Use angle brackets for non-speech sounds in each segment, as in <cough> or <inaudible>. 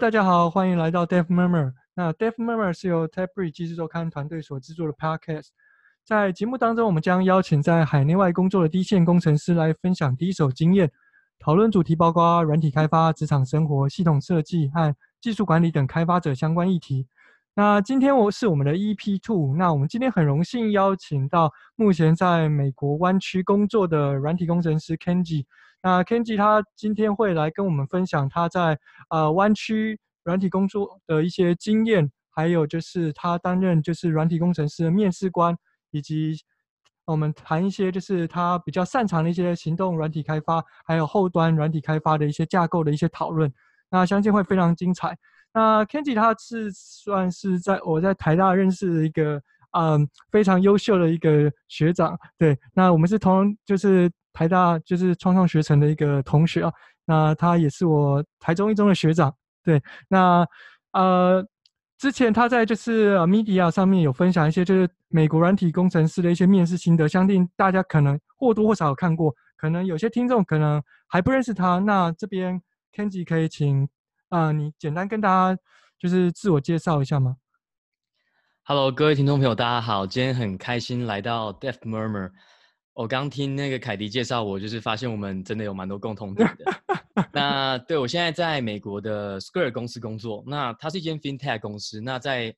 大家好，欢迎来到 Dev Murmur。那 Dev Murmur 是由 TechBrief 技术周刊团队所制作的 Podcast。在节目当中，我们将邀请在海内外工作的第一线工程师来分享第一手经验，讨论主题包括软体开发、职场生活、系统设计和技术管理等开发者相关议题。那今天我是我们的 EP Two，那我们今天很荣幸邀请到目前在美国湾区工作的软体工程师 Kenji。那 Kenji 他今天会来跟我们分享他在呃湾区软体工作的一些经验，还有就是他担任就是软体工程师的面试官，以及我们谈一些就是他比较擅长的一些行动软体开发，还有后端软体开发的一些架构的一些讨论。那相信会非常精彩。那 Kenji 他是算是在我在台大认识的一个嗯非常优秀的一个学长，对。那我们是同就是。台大就是创创学程的一个同学啊，那他也是我台中一中的学长，对，那呃，之前他在就是 Media 上面有分享一些就是美国软体工程师的一些面试心得，相信大家可能或多或少有看过，可能有些听众可能还不认识他，那这边 Kenji 可以请啊、你简单跟大家就是自我介绍一下吗？Hello，各位听众朋友，大家好，今天很开心来到 Dev Murmur。我刚听那个凯迪介绍，我就是发现我们真的有蛮多共同点的。那对，我现在在美国的 Square 公司工作，那它是一间 FinTech 公司。那在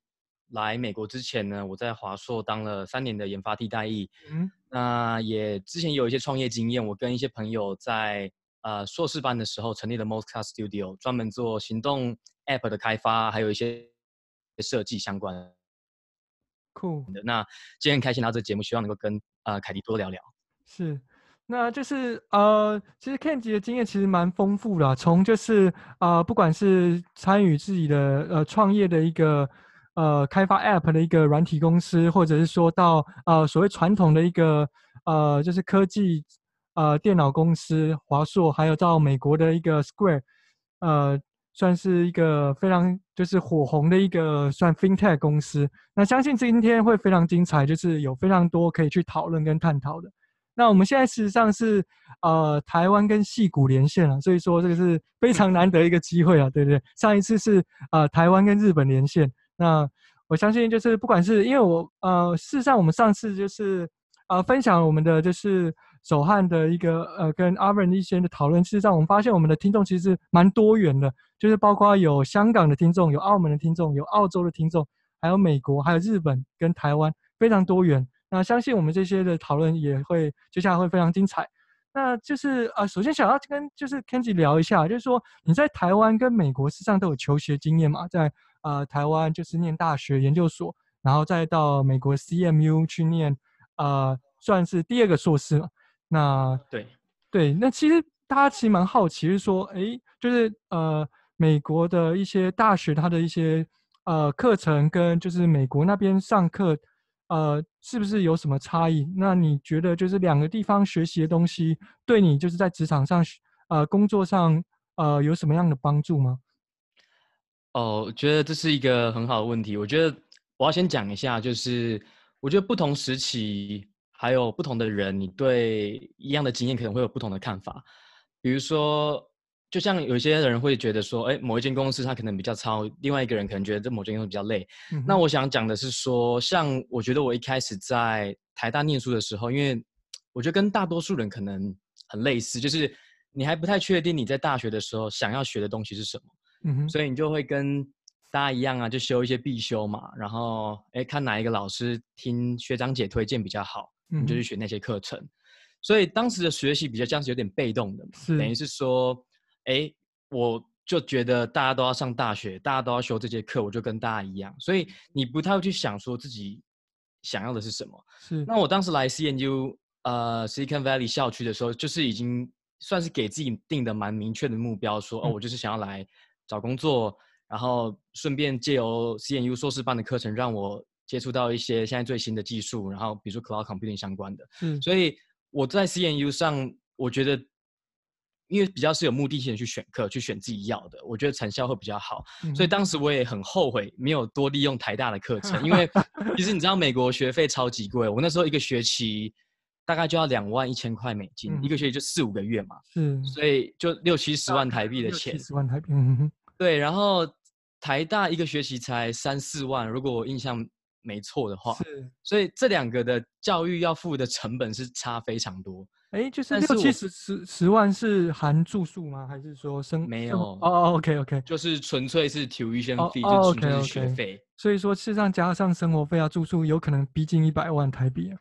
来美国之前呢，我在华硕当了三年的研发替代役。嗯，那也之前有一些创业经验，我跟一些朋友在呃硕士班的时候成立了 Mostcard Studio，专门做行动 App 的开发，还有一些设计相关的。酷的。那今天很开心拿这个节目，希望能够跟呃凯迪多聊聊。是，那就是呃，其实 Kenji 的经验其实蛮丰富的，从就是呃，不管是参与自己的呃创业的一个呃开发 App 的一个软体公司，或者是说到呃所谓传统的一个呃就是科技呃电脑公司华硕，还有到美国的一个 Square，呃，算是一个非常就是火红的一个算 FinTech 公司。那相信今天会非常精彩，就是有非常多可以去讨论跟探讨的。那我们现在事实上是呃台湾跟矽谷连线了，所以说这个是非常难得一个机会啊，对不对？上一次是呃台湾跟日本连线，那我相信就是不管是因为我呃事实上我们上次就是呃分享我们的就是手汉的一个呃跟阿文一些的讨论，事实上我们发现我们的听众其实蛮多元的，就是包括有香港的听众，有澳门的听众，有澳洲的听众，还有美国，还有日本跟台湾，非常多元。那相信我们这些的讨论也会接下来会非常精彩。那就是呃，首先想要跟就是 Kenji 聊一下，就是说你在台湾跟美国事实上都有求学经验嘛，在呃台湾就是念大学研究所，然后再到美国 CMU 去念呃算是第二个硕士。那对对，那其实大家其实蛮好奇，就是说，诶，就是呃美国的一些大学它的一些呃课程跟就是美国那边上课。呃，是不是有什么差异？那你觉得就是两个地方学习的东西，对你就是在职场上，呃，工作上，呃，有什么样的帮助吗？哦，我觉得这是一个很好的问题。我觉得我要先讲一下，就是我觉得不同时期还有不同的人，你对一样的经验可能会有不同的看法。比如说。就像有些人会觉得说，哎，某一间公司它可能比较糙，另外一个人可能觉得这某间公司比较累。嗯、那我想讲的是说，像我觉得我一开始在台大念书的时候，因为我觉得跟大多数人可能很类似，就是你还不太确定你在大学的时候想要学的东西是什么，嗯哼，所以你就会跟大家一样啊，就修一些必修嘛，然后哎，看哪一个老师听学长姐推荐比较好，你就去学那些课程。嗯、所以当时的学习比较像是有点被动的，是等于是说。哎，我就觉得大家都要上大学，大家都要修这节课，我就跟大家一样，所以你不太会去想说自己想要的是什么。是。那我当时来 CNU 呃 Silicon Valley 校区的时候，就是已经算是给自己定的蛮明确的目标，说、嗯、哦，我就是想要来找工作，然后顺便借由 CNU 硕士班的课程，让我接触到一些现在最新的技术，然后比如说 Cloud Computing 相关的。嗯。所以我在 CNU 上，我觉得。因为比较是有目的性的去选课，去选自己要的，我觉得成效会比较好。嗯、所以当时我也很后悔没有多利用台大的课程，因为 <laughs> 其实你知道美国学费超级贵，我那时候一个学期大概就要两万一千块美金，嗯、一个学期就四五个月嘛，是，所以就六七十万台币的钱。六七十万台币，嗯哼。对，然后台大一个学期才三四万，如果我印象没错的话，是，所以这两个的教育要付的成本是差非常多。哎，就是六七十十十万是含住宿吗？还是说生没有？哦哦，OK OK，就是纯粹是 tuition fee，哦，就纯粹是学费。所以说，事实上加上生活费啊、住宿，有可能逼近一百万台币啊。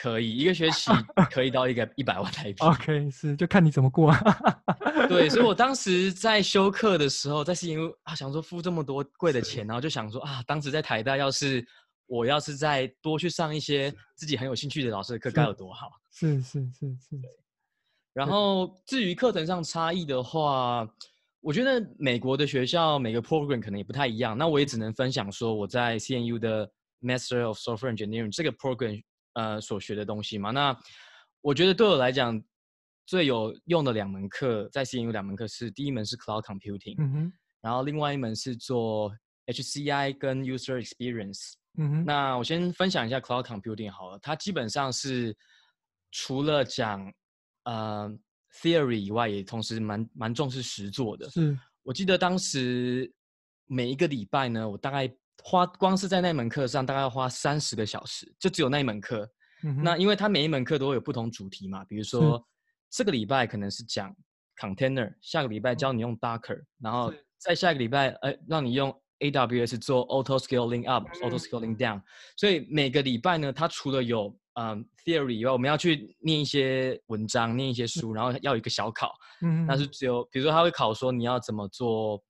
可以，一个学期 <laughs> 可以到一个一百万台币。OK，是，就看你怎么过啊。<laughs> 对，所以我当时在修课的时候，在 CNU 啊，想说付这么多贵的钱，然后就想说啊，当时在台大要是。我要是再多去上一些自己很有兴趣的老师的课，该有多好！是是是是。然后至于课程上差异的话，我觉得美国的学校每个 program 可能也不太一样。那我也只能分享说我在 CNU 的 Master of Software Engineering 这个 program 呃所学的东西嘛。那我觉得对我来讲最有用的两门课，在 CNU 两门课是第一门是 Cloud Computing，嗯哼，然后另外一门是做 HCI 跟 User Experience。嗯哼，那我先分享一下 Cloud Computing 好了，它基本上是除了讲呃 theory 以外，也同时蛮蛮重视实做的。是，我记得当时每一个礼拜呢，我大概花光是在那门课上，大概要花三十个小时，就只有那一门课。嗯，那因为它每一门课都会有不同主题嘛，比如说这个礼拜可能是讲 container，下个礼拜教你用 Docker，然后再下一个礼拜，呃，让你用。AWS 做 auto scaling up，auto scaling down，所以每个礼拜呢，它除了有嗯 theory 以外，我们要去念一些文章，念一些书，然后要有一个小考。嗯，那是只有比如说他会考说你要怎么做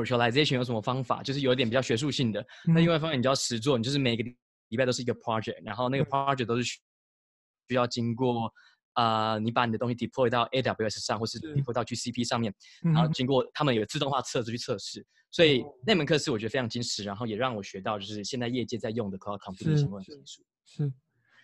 virtualization，有什么方法，就是有一点比较学术性的。那另外一方面，你就要实做，你就是每个礼拜都是一个 project，然后那个 project 都是需要经过啊、呃，你把你的东西 deploy 到 AWS 上，或是 deploy 到 GCP 上面，然后经过他们有自动化测试去测试。所以那门课是我觉得非常精实，然后也让我学到就是现在业界在用的 cloud computing 相关技术。是，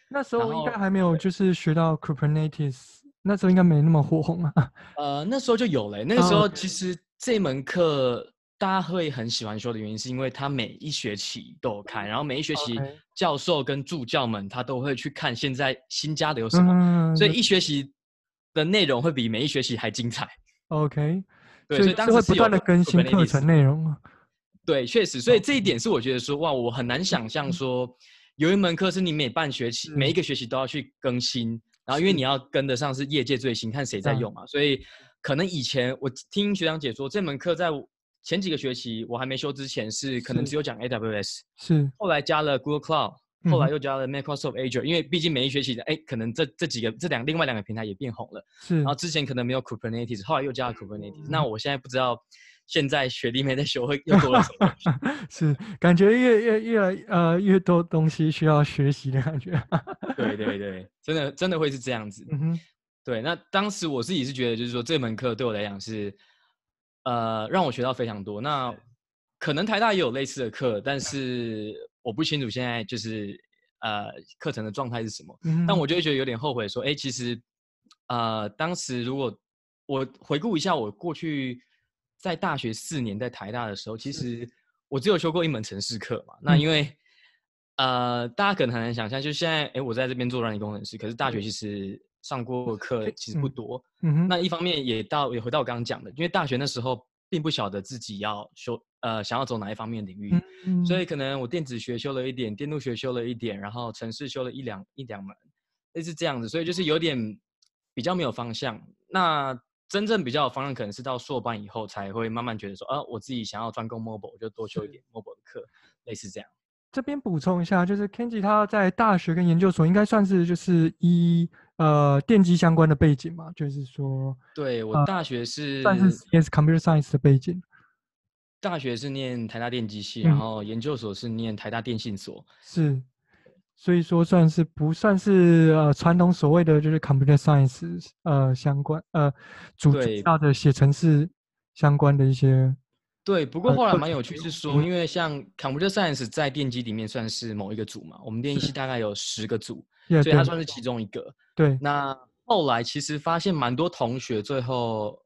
那时候应该还没有就是学到 Kubernetes，那时候应该没那么火红啊。呃，那时候就有了。那个时候其实这门课大家会很喜欢修的原因，是因为它每一学期都有开，然后每一学期教授跟助教们他都会去看现在新加的有什么，所以一学期的内容会比每一学期还精彩。OK。<laughs> 对，所以当时会不断的更新课程内容。<laughs> 对，确实，所以这一点是我觉得说，哇，我很难想象说，有一门课是你每半学期、每一个学期都要去更新，然后因为你要跟得上是业界最新，看谁在用嘛，所以可能以前我听学长姐说，这门课在前几个学期我还没修之前是可能只有讲 AWS，是，后来加了 Google Cloud。后来又加了 Microsoft Azure，因为毕竟每一学期的哎，可能这这几个这两另外两个平台也变红了。是。然后之前可能没有 Kubernetes，后来又加了 Kubernetes。那我现在不知道，现在学弟妹在学会又多了什么？<laughs> 是，感觉越越越来呃越多东西需要学习的感觉。<laughs> 对对对，真的真的会是这样子。嗯哼。对，那当时我自己是觉得，就是说这门课对我来讲是，呃，让我学到非常多。那可能台大也有类似的课，但是。我不清楚现在就是呃课程的状态是什么，嗯、但我就会觉得有点后悔，说，哎，其实呃当时如果我回顾一下我过去在大学四年在台大的时候，其实我只有修过一门城市课嘛。嗯、那因为呃大家可能很难想象，就现在哎我在这边做软体工程师，可是大学其实上过课其实不多。嗯、那一方面也到也回到我刚刚讲的，因为大学那时候并不晓得自己要修。呃，想要走哪一方面领域，所以可能我电子学修了一点，电路学修了一点，然后城市修了一两一两门，类似这样子，所以就是有点比较没有方向。那真正比较有方向，可能是到硕班以后才会慢慢觉得说，啊，我自己想要专攻 mobile，我就多修一点 mobile 的课，类似这样。这边补充一下，就是 Kenji 他在大学跟研究所应该算是就是一呃电机相关的背景嘛，就是说，对我大学是、呃、算是也是 computer science 的背景。大学是念台大电机系，嗯、然后研究所是念台大电信所，是，所以说算是不算是呃传统所谓的就是 computer science 呃相关呃主要的写程式相关的一些。对，不过后来蛮有趣是说，呃、因为像 computer science 在电机里面算是某一个组嘛，我们电机系大概有十个组，是所以它算是其中一个。对，那后来其实发现蛮多同学最后。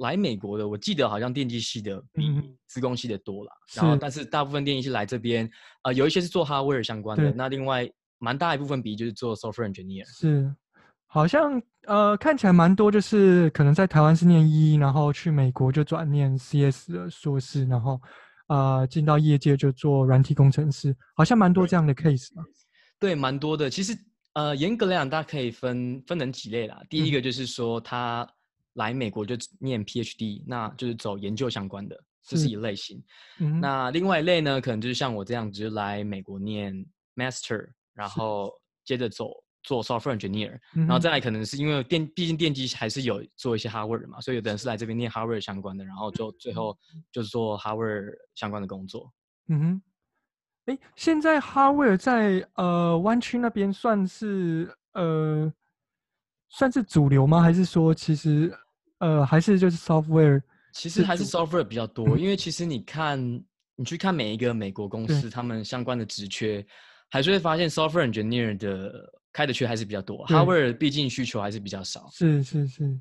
来美国的，我记得好像电机系的比资工系的多了。嗯、然后，但是大部分电机系来这边，呃，有一些是做 hardware 相关的。那另外蛮大一部分比就是做 software engineer。是，好像呃看起来蛮多，就是可能在台湾是念医，然后去美国就转念 CS 的硕士，然后呃进到业界就做软体工程师，好像蛮多这样的 case 嘛。对，蛮多的。其实呃严格来讲，大家可以分分成几类啦。第一个就是说他来美国就念 PhD，、嗯、那就是走研究相关的，这是一类型。嗯、那另外一类呢，可能就是像我这样，就是来美国念 Master，然后接着走。做 software engineer，、嗯、然后再来可能是因为电，毕竟电机还是有做一些 hardware 嘛，所以有的人是来这边念 hardware 相关的，然后就最后就是做 hardware 相关的工作。嗯哼，哎，现在 hardware 在呃湾区那边算是呃算是主流吗？还是说其实呃还是就是 software？其实还是 software 比较多，嗯、因为其实你看你去看每一个美国公司，他们相关的职缺，还是会发现 software engineer 的。开的缺还是比较多，hardware 毕竟需求还是比较少。是是是，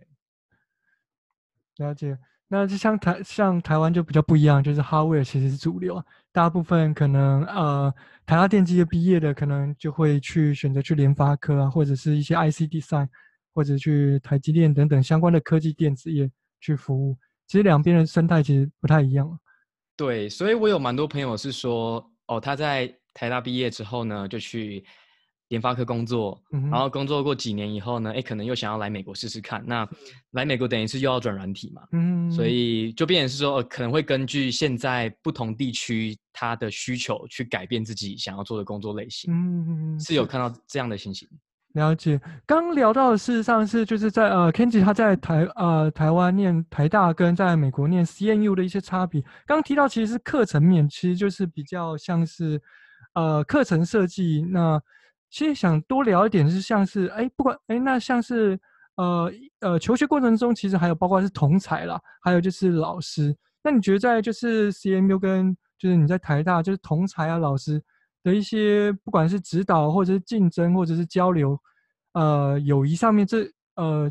了解。那就像台像台湾就比较不一样，就是 hardware 其实是主流，大部分可能呃台大电机的毕业的，可能就会去选择去联发科啊，或者是一些 IC design，或者去台积电等等相关的科技电子业去服务。其实两边的生态其实不太一样。对，所以我有蛮多朋友是说，哦，他在台大毕业之后呢，就去。联发科工作，然后工作过几年以后呢，哎，可能又想要来美国试试看。那来美国等于是又要转软体嘛，嗯，所以就变成是说，可能会根据现在不同地区它的需求去改变自己想要做的工作类型。嗯，是有看到这样的情形。了解。刚聊到的事实上是就是在呃，Kenji 他在台呃台湾念台大跟在美国念 CNU 的一些差别。刚提到其实是课程面，其实就是比较像是呃课程设计那。其实想多聊一点是像是哎，不管哎，那像是呃呃求学过程中，其实还有包括是同才啦，还有就是老师。那你觉得在就是 CMU 跟就是你在台大就是同才啊老师的一些不管是指导或者是竞争或者是交流，呃友谊上面这呃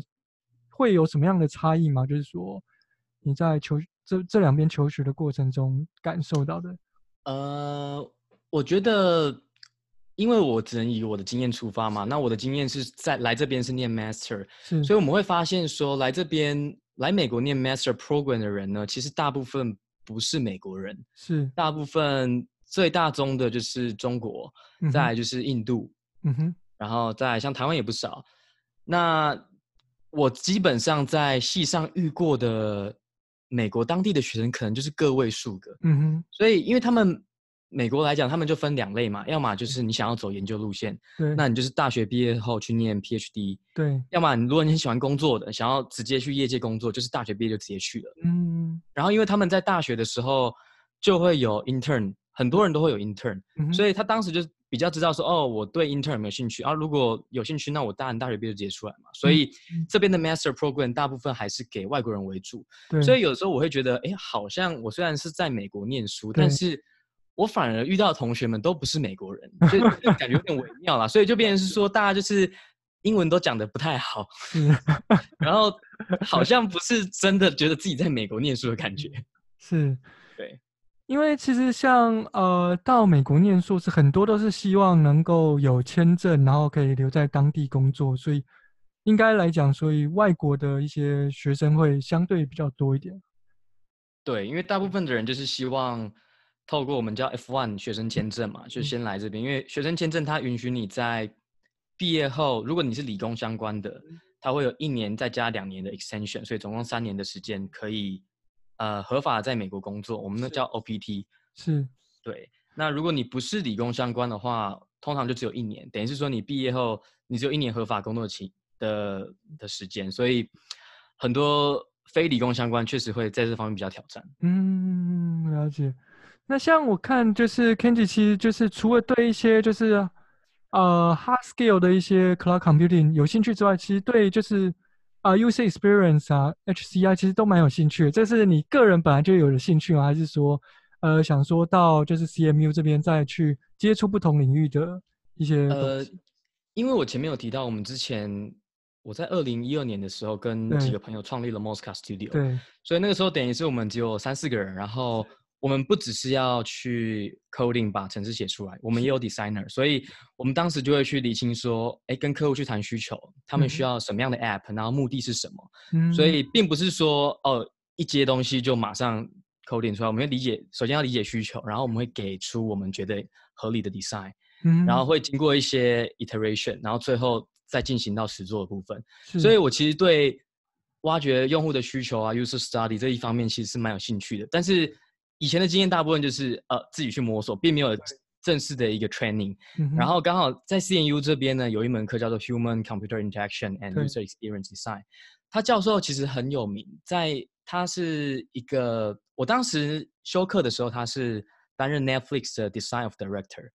会有什么样的差异吗？就是说你在求这这两边求学的过程中感受到的？呃，我觉得。因为我只能以我的经验出发嘛，那我的经验是在来这边是念 master，是，所以我们会发现说，来这边来美国念 master program 的人呢，其实大部分不是美国人，是大部分最大宗的就是中国，嗯、再来就是印度，嗯哼，然后再来像台湾也不少。那我基本上在系上遇过的美国当地的学生，可能就是个位数个，嗯哼，所以因为他们。美国来讲，他们就分两类嘛，要么就是你想要走研究路线，对，那你就是大学毕业后去念 PhD，对，要么你如果你很喜欢工作的，想要直接去业界工作，就是大学毕业就直接去了，嗯。然后因为他们在大学的时候就会有 intern，很多人都会有 intern，嗯，所以他当时就比较知道说，哦，我对 intern 有没有兴趣啊？如果有兴趣，那我当然大学毕业就直接出来嘛。所以这边的 master program 大部分还是给外国人为主，对。所以有时候我会觉得，哎，好像我虽然是在美国念书，但是。我反而遇到的同学们都不是美国人，就 <laughs> 感觉有点微妙啦，所以就变成是说，大家就是英文都讲得不太好，<laughs> 然后好 <laughs> 像不是真的觉得自己在美国念书的感觉。是，对，因为其实像呃到美国念书是很多都是希望能够有签证，然后可以留在当地工作，所以应该来讲，所以外国的一些学生会相对比较多一点。对，因为大部分的人就是希望。透过我们叫 F1 学生签证嘛，就先来这边，因为学生签证它允许你在毕业后，如果你是理工相关的，它会有一年再加两年的 extension，所以总共三年的时间可以呃合法在美国工作。我们那叫 OPT，是，对。那如果你不是理工相关的话，通常就只有一年，等于是说你毕业后你只有一年合法工作期的的时间，所以很多非理工相关确实会在这方面比较挑战。嗯，了解。那像我看，就是 Kenji，其实就是除了对一些就是呃 hard skill 的一些 cloud computing 有兴趣之外，其实对就是啊、呃、user experience 啊 HCI 其实都蛮有兴趣的。这是你个人本来就有的兴趣吗？还是说呃想说到就是 CMU 这边再去接触不同领域的一些？呃，因为我前面有提到，我们之前我在二零一二年的时候跟几个朋友创立了 Mosca Studio，对，所以那个时候等于是我们只有三四个人，然后。我们不只是要去 coding 把程式写出来，我们也有 designer，所以我们当时就会去理清说，哎，跟客户去谈需求，他们需要什么样的 app，、嗯、然后目的是什么。嗯，所以并不是说哦，一接东西就马上 coding 出来，我们要理解，首先要理解需求，然后我们会给出我们觉得合理的 design，嗯，然后会经过一些 iteration，然后最后再进行到实作的部分。所以我其实对挖掘用户的需求啊，user study 这一方面其实是蛮有兴趣的，但是。以前的经验大部分就是呃自己去摸索，并没有正式的一个 training。然后刚好在 CNU 这边呢，有一门课叫做 Human Computer Interaction and User Experience Design。他教授其实很有名，在他是一个我当时修课的时候，他是担任 Netflix 的 Design of Director。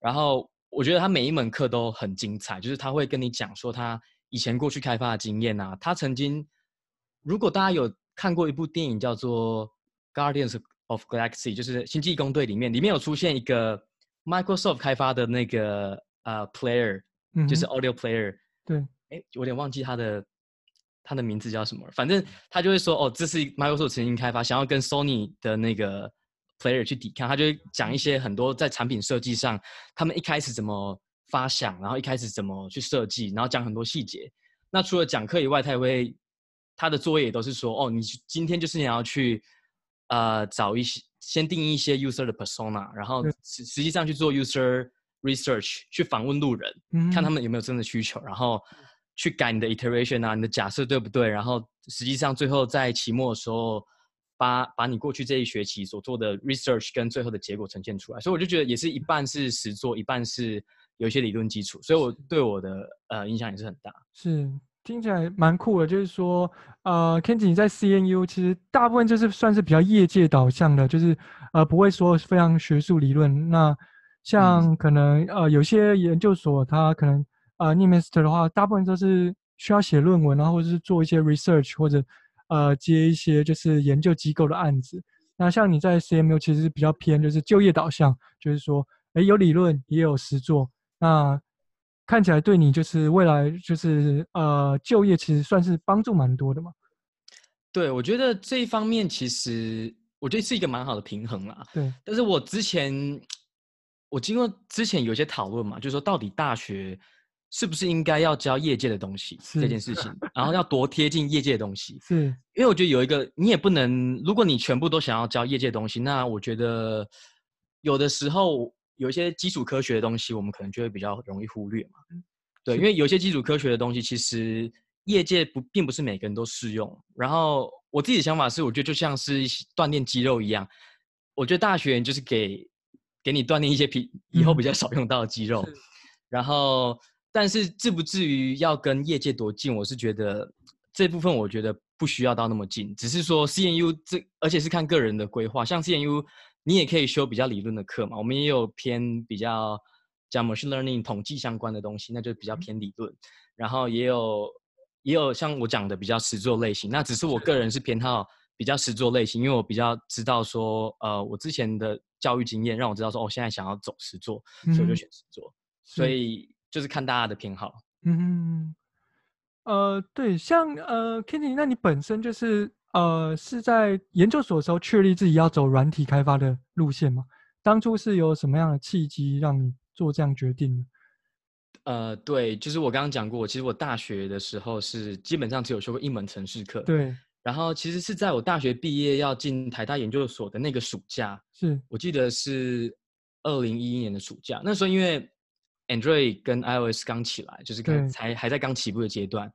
然后我觉得他每一门课都很精彩，就是他会跟你讲说他以前过去开发的经验啊。他曾经，如果大家有看过一部电影叫做 Guardians。Of Galaxy 就是《星际异攻队》里面，里面有出现一个 Microsoft 开发的那个呃 player，就是 audio player。对，哎，我有点忘记他的他的名字叫什么，反正他就会说，哦，这是 Microsoft 曾经开发，想要跟 Sony 的那个 player 去抵抗，他就会讲一些很多在产品设计上，他们一开始怎么发想，然后一开始怎么去设计，然后讲很多细节。那除了讲课以外，他也会他的作业也都是说，哦，你今天就是你要去。呃，找一些先定义一些 user 的 persona，然后实实际上去做 user research，去访问路人，嗯，看他们有没有真的需求，然后去改你的 iteration 啊，你的假设对不对？然后实际上最后在期末的时候，把把你过去这一学期所做的 research 跟最后的结果呈现出来。所以我就觉得也是一半是实做，一半是有一些理论基础，所以我对我的呃影响也是很大。是。听起来蛮酷的，就是说，呃，Kenji 你在 CNU 其实大部分就是算是比较业界导向的，就是呃不会说非常学术理论。那像可能呃有些研究所，它可能呃念 Master 的话，大部分都是需要写论文，然后或者是做一些 research 或者呃接一些就是研究机构的案子。那像你在 CMU 其实是比较偏就是就业导向，就是说，诶有理论也有实作。那看起来对你就是未来就是呃就业其实算是帮助蛮多的嘛。对，我觉得这一方面其实我觉得是一个蛮好的平衡啦。对，但是我之前我经过之前有些讨论嘛，就是说到底大学是不是应该要教业界的东西这件事情，然后要多贴近业界的东西。是，因为我觉得有一个你也不能，如果你全部都想要教业界的东西，那我觉得有的时候。有一些基础科学的东西，我们可能就会比较容易忽略嘛。对，因为有些基础科学的东西，其实业界不并不是每个人都适用。然后我自己的想法是，我觉得就像是锻炼肌肉一样，我觉得大学就是给给你锻炼一些比以后比较少用到的肌肉。嗯、然后，但是至不至于要跟业界多近，我是觉得这部分我觉得不需要到那么近，只是说 CNU 这而且是看个人的规划，像 CNU。你也可以修比较理论的课嘛，我们也有偏比较讲 machine learning 统计相关的东西，那就比较偏理论。然后也有也有像我讲的比较实作类型，那只是我个人是偏好比较实作类型，因为我比较知道说，呃，我之前的教育经验让我知道说，我、哦、现在想要走实作，所以我就选实作。所以就是看大家的偏好。嗯，呃，对，像呃，Kenny，那你本身就是。呃，是在研究所的时候确立自己要走软体开发的路线吗？当初是有什么样的契机让你做这样决定呢？呃，对，就是我刚刚讲过，其实我大学的时候是基本上只有修过一门程式课。对。然后其实是在我大学毕业要进台大研究所的那个暑假，是我记得是二零一一年的暑假。那时候因为 Android 跟 iOS 刚起来，就是刚才还在刚起步的阶段，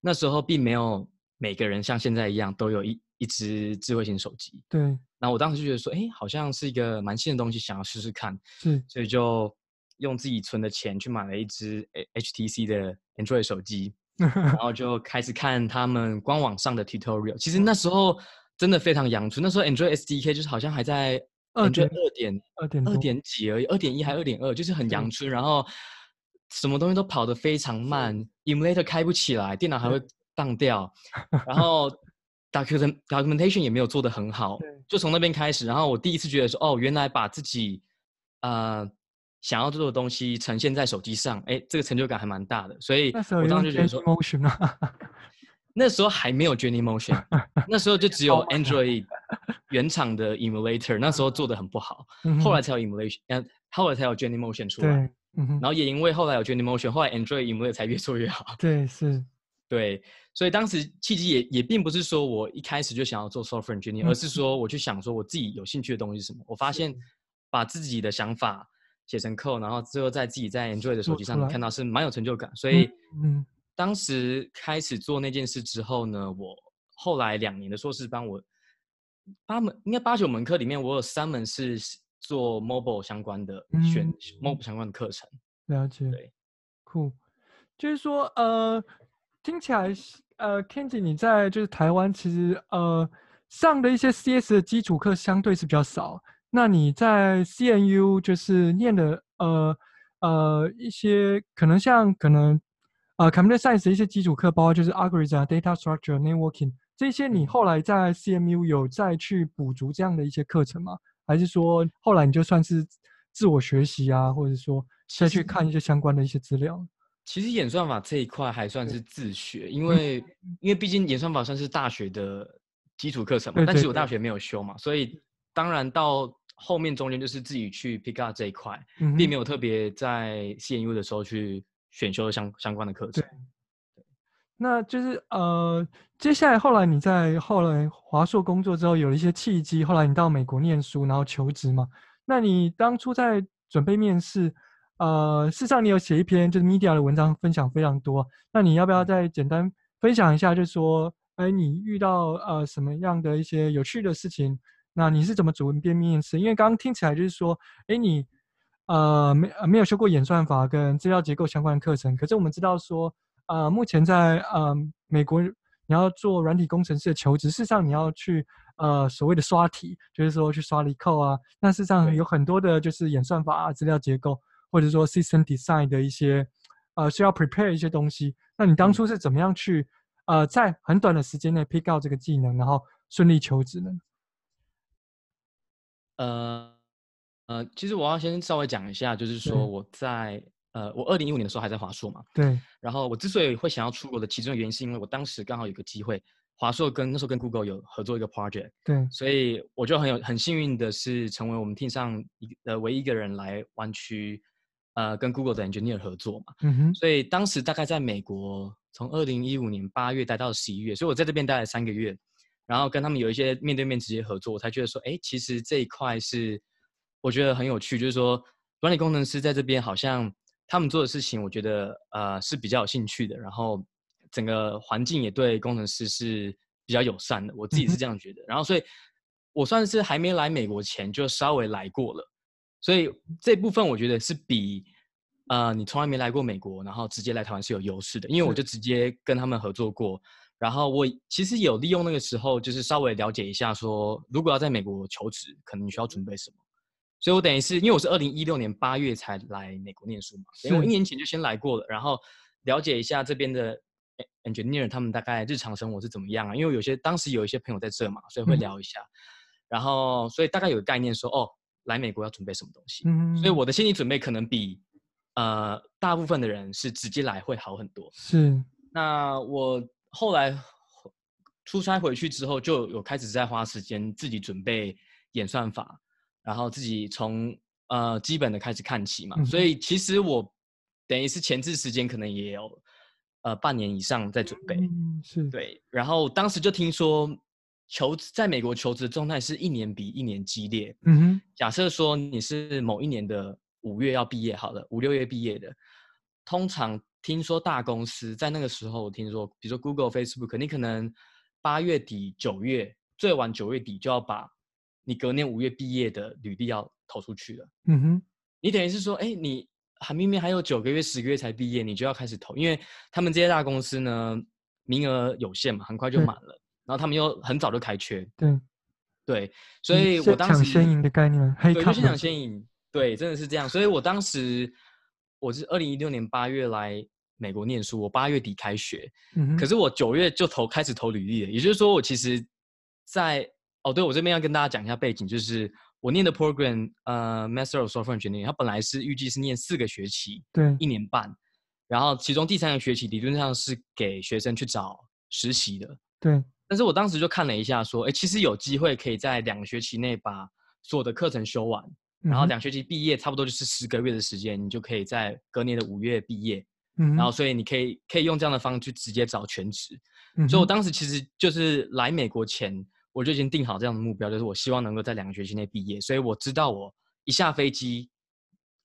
那时候并没有。每个人像现在一样都有一一只智慧型手机，对。然后我当时就觉得说，哎，好像是一个蛮新的东西，想要试试看。是。所以就用自己存的钱去买了一只 HTC 的 Android 手机，<laughs> 然后就开始看他们官网上的 tutorial。其实那时候真的非常阳春，那时候 Android SDK 就是好像还在 Android 二点二点二点几而已，二点一还二点二，就是很阳春。然后什么东西都跑得非常慢，Emulator 开不起来，电脑还会。当掉，然 <laughs> 后 document documentation 也没有做得很好，就从那边开始，然后我第一次觉得说，哦，原来把自己呃想要做的东西呈现在手机上，哎，这个成就感还蛮大的，所以我当时就觉得说，<laughs> 那时候还没有 Genymotion，<laughs> 那时候就只有 Android 原厂的 emulator，那时候做的很不好，后来才有 emulation，呃，后来才有 Genymotion 出来。嗯，然后也因为后来有 Genymotion，后来 Android emulator 才越做越好。对，是，对，所以当时契机也也并不是说我一开始就想要做 software engineer，、嗯、而是说我去想说我自己有兴趣的东西是什么。我发现把自己的想法写成 code，然后最后在自己在 Android 的手机上看到是蛮有成就感。所以，嗯，当时开始做那件事之后呢，我后来两年的硕士班我。八门应该八九门课里面，我有三门是做 mobile 相关的，嗯、选 mobile 相关的课程。了解，对，酷。就是说，呃，听起来，呃，Kenji 你在就是台湾，其实呃上的一些 CS 的基础课相对是比较少。那你在 CNU 就是念的呃呃一些可能像可能呃 Computer Science 的一些基础课，包括就是 Algorithm、Data Structure、Networking。这些你后来在 CMU 有再去补足这样的一些课程吗？还是说后来你就算是自我学习啊，或者说再去看一些相关的一些资料？其实演算法这一块还算是自学，因为、嗯、因为毕竟演算法算是大学的基础课程嘛，但其实我大。学没有修嘛，所以当然到后面中间就是自己去 pick up 这一块，嗯、并没有特别在 CNU 的时候去选修相相关的课程。那就是呃，接下来后来你在后来华硕工作之后有了一些契机，后来你到美国念书，然后求职嘛。那你当初在准备面试，呃，事实上你有写一篇就是 media 的文章，分享非常多。那你要不要再简单分享一下，就是说，哎，你遇到呃什么样的一些有趣的事情？那你是怎么主文编面试？因为刚刚听起来就是说，哎，你呃没没有修过演算法跟资料结构相关的课程，可是我们知道说。呃，目前在呃美国，你要做软体工程师的求职，事实上你要去呃所谓的刷题，就是说去刷 LeetCode 啊。那事实上有很多的就是演算法啊、资料结构，或者说 System Design 的一些呃需要 prepare 一些东西。那你当初是怎么样去呃在很短的时间内 pick out 这个技能，然后顺利求职呢？呃呃，其实我要先稍微讲一下，就是说我在。呃，我二零一五年的时候还在华硕嘛，对。然后我之所以会想要出国的其中的原因，是因为我当时刚好有个机会，华硕跟那时候跟 Google 有合作一个 project，对。所以我就很有很幸运的是成为我们 team 上一呃唯一一个人来湾区，呃，跟 Google 的 engineer 合作嘛。嗯哼。所以当时大概在美国，从二零一五年八月待到十一月，所以我在这边待了三个月，然后跟他们有一些面对面直接合作，我才觉得说，哎，其实这一块是我觉得很有趣，就是说管理工程师在这边好像。他们做的事情，我觉得呃是比较有兴趣的，然后整个环境也对工程师是比较友善的，我自己是这样觉得。然后，所以我算是还没来美国前就稍微来过了，所以这部分我觉得是比呃你从来没来过美国，然后直接来台湾是有优势的，因为我就直接跟他们合作过，然后我其实有利用那个时候，就是稍微了解一下说，如果要在美国求职，可能你需要准备什么。所以，我等于是因为我是二零一六年八月才来美国念书嘛，所以我一年前就先来过了，然后了解一下这边的 engineer 他们大概日常生活是怎么样啊？因为有些当时有一些朋友在这嘛，所以会聊一下，嗯、然后所以大概有个概念说，哦，来美国要准备什么东西。嗯，所以我的心理准备可能比呃大部分的人是直接来会好很多。是。那我后来出差回去之后，就有开始在花时间自己准备演算法。然后自己从呃基本的开始看起嘛，嗯、所以其实我等于是前置时间可能也有呃半年以上在准备，嗯、是对。然后当时就听说求在美国求职的状态是一年比一年激烈。嗯哼，假设说你是某一年的五月要毕业，好了，五六月毕业的，通常听说大公司在那个时候，我听说，比如说 Google、Facebook，你可能八月底九月最晚九月底就要把。你隔年五月毕业的履历要投出去了，嗯哼，你等于是说，哎，你还明明还有九个月、十个月才毕业，你就要开始投，因为他们这些大公司呢，名额有限嘛，很快就满了，然后他们又很早就开缺，对，对，所以我当时抢先赢的概念，对，就先抢先赢，对，真的是这样，所以我当时我是二零一六年八月来美国念书，我八月底开学，嗯，可是我九月就投开始投履历了，也就是说，我其实，在哦，对，我这边要跟大家讲一下背景，就是我念的 program，呃，Master of Software Engineering，它本来是预计是念四个学期，对，一年半，然后其中第三个学期理论上是给学生去找实习的，对，但是我当时就看了一下，说，哎，其实有机会可以在两个学期内把所有的课程修完，嗯、然后两学期毕业，差不多就是十个月的时间，你就可以在隔年的五月毕业。嗯，然后所以你可以可以用这样的方式去直接找全职。嗯，所以我当时其实就是来美国前，我就已经定好这样的目标，就是我希望能够在两个学期内毕业。所以我知道我一下飞机，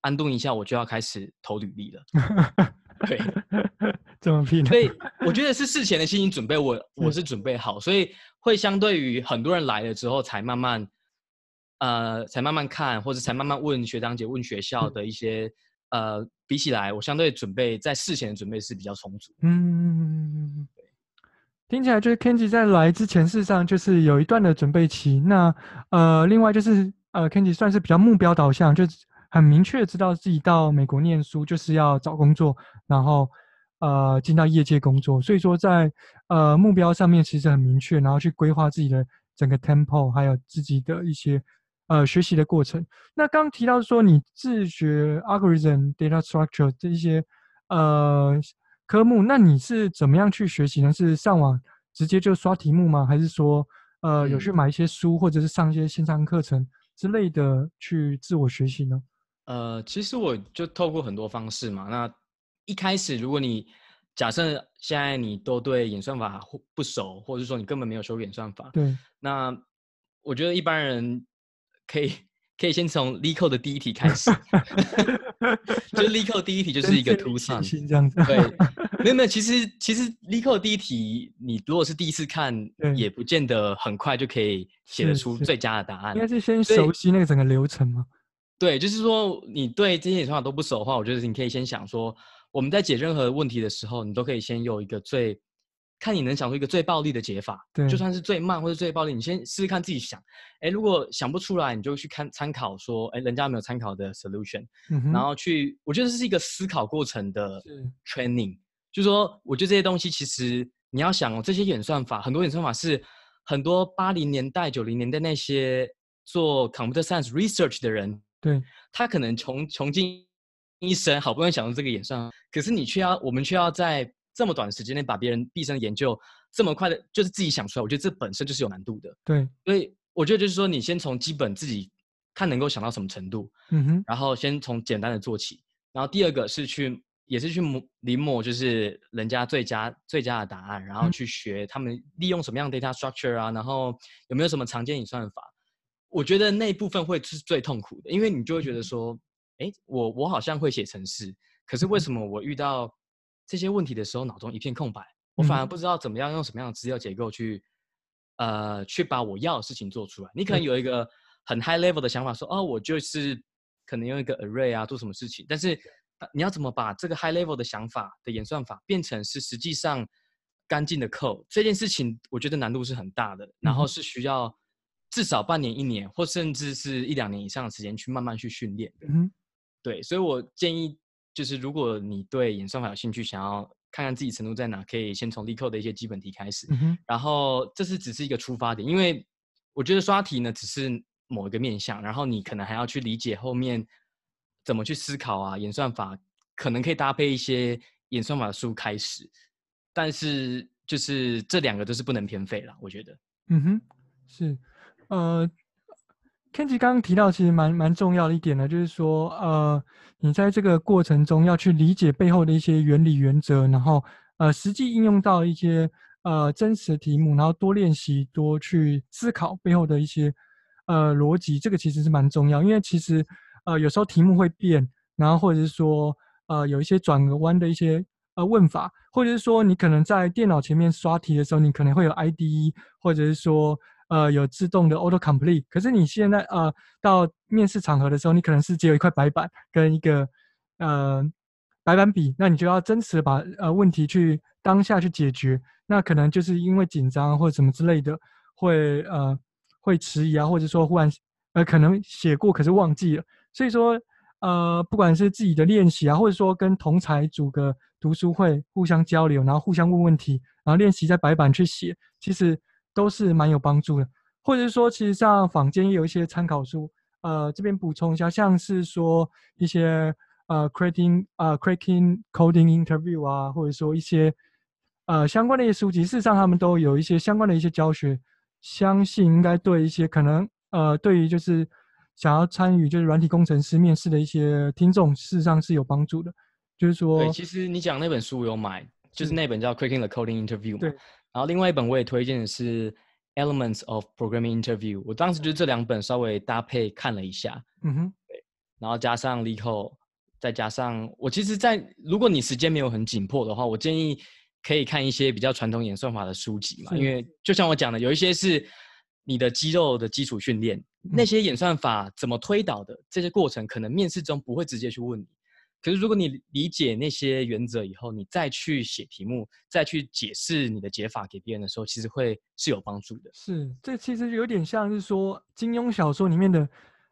安顿一下，我就要开始投履历了。<laughs> 对，<laughs> 怎么拼？所以我觉得是事前的心理准备，我 <laughs> 我是准备好，所以会相对于很多人来了之后才慢慢，呃，才慢慢看，或者才慢慢问学长姐、问学校的一些，呃，比起来，我相对准备在事前的准备是比较充足。嗯，对，听起来就是 Kenji 在来之前，事实上就是有一段的准备期。那呃，另外就是呃，Kenji 算是比较目标导向，就是。很明确知道自己到美国念书就是要找工作，然后呃进到业界工作，所以说在呃目标上面其实很明确，然后去规划自己的整个 tempo，还有自己的一些呃学习的过程。那刚刚提到说你自学 algorithm、data structure 这一些呃科目，那你是怎么样去学习呢？是上网直接就刷题目吗？还是说呃有去买一些书，或者是上一些线上课程之类的去自我学习呢？呃，其实我就透过很多方式嘛。那一开始，如果你假设现在你都对演算法不熟，或者说你根本没有学过演算法，对，那我觉得一般人可以可以先从 LeetCode 的第一题开始，<laughs> 就是 LeetCode 第一题就是一个 Toussaint 这样子。对，没有没有，其实其实 LeetCode 第一题，你如果是第一次看，也不见得很快就可以写得出最佳的答案。应该是先熟悉那个整个流程吗？对，就是说你对这些演算法都不熟的话，我觉得你可以先想说，我们在解任何问题的时候，你都可以先有一个最，看你能想出一个最暴力的解法，对，就算是最慢或者最暴力，你先试试看自己想，哎，如果想不出来，你就去看参考说，哎，人家有没有参考的 solution，嗯，然后去，我觉得这是一个思考过程的 training，就是说，我觉得这些东西其实你要想哦，这些演算法，很多演算法是很多八零年代、九零年代那些做 computer science research 的人。对，他可能穷穷尽一生，好不容易想到这个演算，可是你却要，我们却要在这么短的时间内把别人毕生的研究这么快的，就是自己想出来，我觉得这本身就是有难度的。对，所以我觉得就是说，你先从基本自己看能够想到什么程度，嗯哼，然后先从简单的做起，然后第二个是去，也是去临摹，就是人家最佳最佳的答案，然后去学他们利用什么样的 data structure 啊，然后有没有什么常见演算法。我觉得那一部分会是最痛苦的，因为你就会觉得说，哎，我我好像会写程式，可是为什么我遇到这些问题的时候脑中一片空白？我反而不知道怎么样用什么样的资料结构去，呃，去把我要的事情做出来。你可能有一个很 high level 的想法说，说哦，我就是可能用一个 array 啊做什么事情，但是你要怎么把这个 high level 的想法的演算法变成是实际上干净的 code，这件事情我觉得难度是很大的，然后是需要。至少半年、一年，或甚至是一两年以上的时间，去慢慢去训练。嗯，对，所以我建议，就是如果你对演算法有兴趣，想要看看自己程度在哪，可以先从 LeetCode 的一些基本题开始。嗯，然后这是只是一个出发点，因为我觉得刷题呢只是某一个面向，然后你可能还要去理解后面怎么去思考啊，演算法可能可以搭配一些演算法的书开始，但是就是这两个都是不能偏废了，我觉得。嗯哼，是。呃，Kenji 刚刚提到其实蛮蛮重要的一点呢，就是说，呃，你在这个过程中要去理解背后的一些原理原则，然后呃，实际应用到一些呃真实的题目，然后多练习，多去思考背后的一些呃逻辑，这个其实是蛮重要，因为其实呃有时候题目会变，然后或者是说呃有一些转个弯的一些呃问法，或者是说你可能在电脑前面刷题的时候，你可能会有 IDE，或者是说。呃，有自动的 auto complete，可是你现在呃到面试场合的时候，你可能是只有一块白板跟一个呃白板笔，那你就要真实的把呃问题去当下去解决，那可能就是因为紧张或者什么之类的，会呃会迟疑啊，或者说忽然呃可能写过可是忘记了，所以说呃不管是自己的练习啊，或者说跟同才组个读书会，互相交流，然后互相问问题，然后练习在白板去写，其实。都是蛮有帮助的，或者是说，其实像坊间也有一些参考书，呃，这边补充一下，像是说一些呃 cracking 呃 cracking coding interview 啊，或者说一些呃相关的一些书籍，事实上他们都有一些相关的一些教学，相信应该对一些可能呃对于就是想要参与就是软体工程师面试的一些听众，事实上是有帮助的。就是说，对，其实你讲那本书我有买，就是那本叫《Cracking the Coding Interview》嘛。对。然后另外一本我也推荐的是《Elements of Programming Interview》，我当时就这两本稍微搭配看了一下。嗯哼。对。然后加上 LeetCode，再加上我其实在，在如果你时间没有很紧迫的话，我建议可以看一些比较传统演算法的书籍嘛，因为就像我讲的，有一些是你的肌肉的基础训练，嗯、那些演算法怎么推导的这些过程，可能面试中不会直接去问你。可是，如果你理解那些原则以后，你再去写题目，再去解释你的解法给别人的时候，其实会是有帮助的。是，这其实有点像是说金庸小说里面的，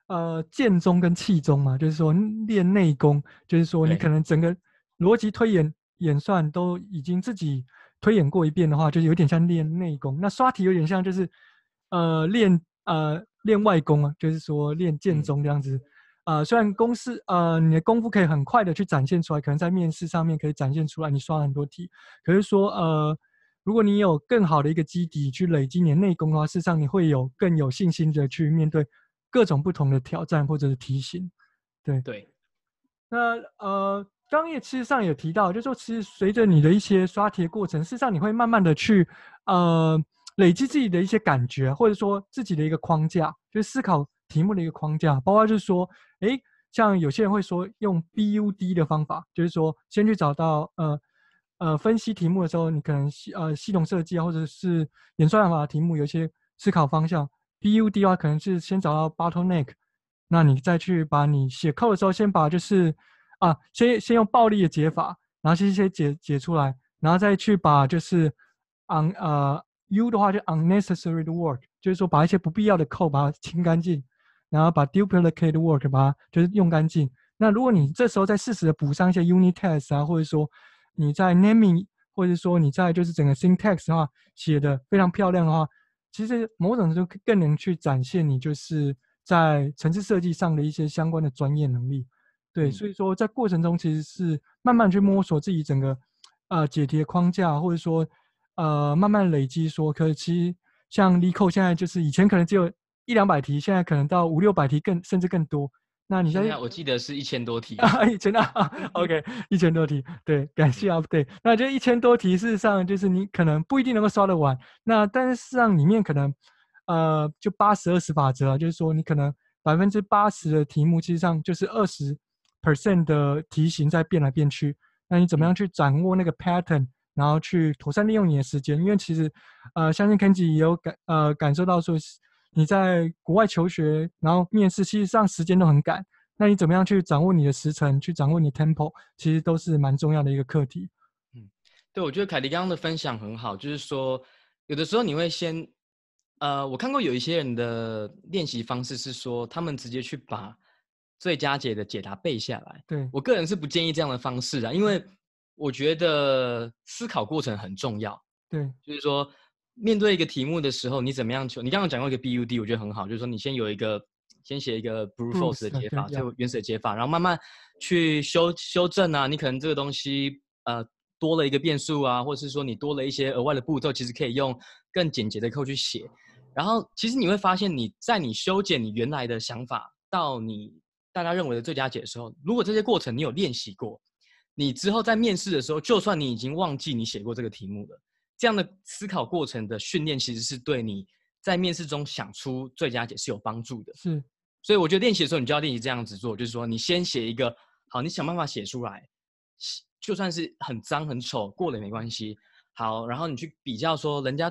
呃，剑宗跟气宗嘛，就是说练内功，就是说你可能整个逻辑推演演算都已经自己推演过一遍的话，就是有点像练内功。那刷题有点像就是，呃，练呃练外功啊，就是说练剑宗这样子。嗯呃，虽然公司呃，你的功夫可以很快的去展现出来，可能在面试上面可以展现出来，你刷了很多题。可是说呃，如果你有更好的一个基底去累积你的内功的话，事实上你会有更有信心的去面对各种不同的挑战或者是题型。对对。那呃，刚刚也其实上也提到，就是说其实随着你的一些刷题的过程，事实上你会慢慢的去呃累积自己的一些感觉，或者说自己的一个框架，就是思考。题目的一个框架，包括就是说，诶，像有些人会说用 BUD 的方法，就是说先去找到呃呃分析题目的时候，你可能系呃系统设计啊，或者是演算法的题目有一些思考方向。BUD 的话，可能是先找到 bottleneck，那你再去把你写 code 的时候，先把就是啊先先用暴力的解法，然后先先解解出来，然后再去把就是 on 呃 U 的话就 unnecessary 的 work，就是说把一些不必要的 code 把它清干净。然后把 duplicate work 把它就是用干净。那如果你这时候再适时的补上一些 unit test 啊，或者说你在 naming，或者说你在就是整个 syntax 的话写的非常漂亮的话，其实某种程度更能去展现你就是在城市设计上的一些相关的专业能力。对，所以说在过程中其实是慢慢去摸索自己整个呃解题的框架，或者说呃慢慢累积说，可其实像 LeetCode 现在就是以前可能只有。一两百题，现在可能到五六百题更，甚至更多。那你现在我记得是一千多题啊，<laughs> 一千啊，OK，<laughs> 一千多题，对，感谢 update。那这一千多题，事实上就是你可能不一定能够刷得完。那但是事实上里面可能，呃，就八十二十法则啊，就是说你可能百分之八十的题目，其实上就是二十 percent 的题型在变来变去。那你怎么样去掌握那个 pattern，然后去妥善利用你的时间？因为其实，呃，相信 Kenji 也有感呃感受到说。你在国外求学，然后面试，其实上时间都很赶。那你怎么样去掌握你的时程，去掌握你的 tempo，其实都是蛮重要的一个课题。嗯，对，我觉得凯迪刚刚的分享很好，就是说，有的时候你会先，呃，我看过有一些人的练习方式是说，他们直接去把最佳解的解答背下来。对，我个人是不建议这样的方式啊，因为我觉得思考过程很重要。对，就是说。面对一个题目的时候，你怎么样求？你刚刚讲过一个 BUD，我觉得很好，就是说你先有一个，先写一个 brute force 的解法，就原始的解法，然后慢慢去修修正啊。你可能这个东西呃多了一个变数啊，或者是说你多了一些额外的步骤，其实可以用更简洁的 code 去写。然后其实你会发现，你在你修剪你原来的想法到你大家认为的最佳解的时候，如果这些过程你有练习过，你之后在面试的时候，就算你已经忘记你写过这个题目了。这样的思考过程的训练，其实是对你在面试中想出最佳解是有帮助的。是，所以我觉得练习的时候，你就要练习这样子做，就是说，你先写一个，好，你想办法写出来，就算是很脏很丑，过了也没关系。好，然后你去比较说，人家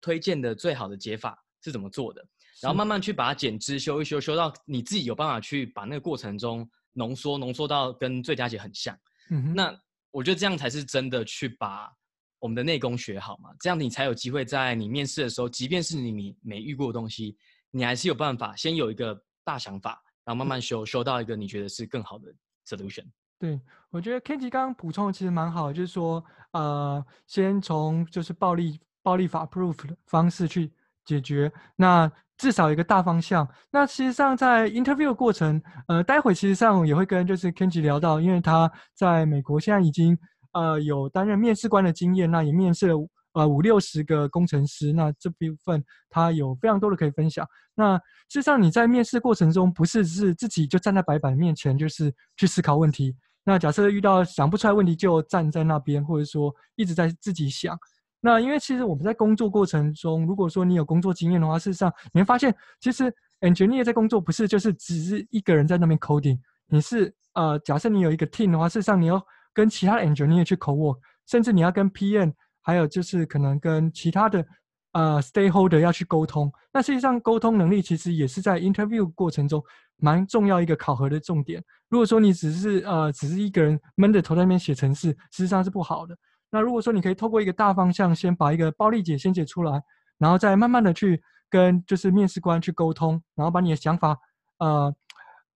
推荐的最好的解法是怎么做的，然后慢慢去把它剪枝，修一修，修到你自己有办法去把那个过程中浓缩，浓缩到跟最佳解很像。嗯，那我觉得这样才是真的去把。我们的内功学好嘛，这样你才有机会在你面试的时候，即便是你没没遇过的东西，你还是有办法先有一个大想法，然后慢慢修，修到一个你觉得是更好的 solution。对，我觉得 Kenji 刚刚补充的其实蛮好的，就是说，呃，先从就是暴力暴力法 proof 的方式去解决，那至少一个大方向。那其实上在 interview 的过程，呃，待会其实上也会跟就是 Kenji 聊到，因为他在美国现在已经。呃有担任面试官的经验，那也面试了呃五六十个工程师，那这部分他有非常多的可以分享。那事实上你在面试过程中，不是是自己就站在白板面前，就是去思考问题。那假设遇到想不出来问题，就站在那边，或者说一直在自己想。那因为其实我们在工作过程中，如果说你有工作经验的话，事实上你会发现，其实 engineer 在工作不是就是只是一个人在那边 coding，你是呃，假设你有一个 team 的话，事实上你要跟其他的 engineer 去 co-work，甚至你要跟 PM，还有就是可能跟其他的呃 stakeholder 要去沟通。那实际上沟通能力其实也是在 interview 过程中蛮重要一个考核的重点。如果说你只是呃只是一个人闷着头在那边写程式，事实上是不好的。那如果说你可以透过一个大方向，先把一个暴力解先解出来，然后再慢慢的去跟就是面试官去沟通，然后把你的想法，呃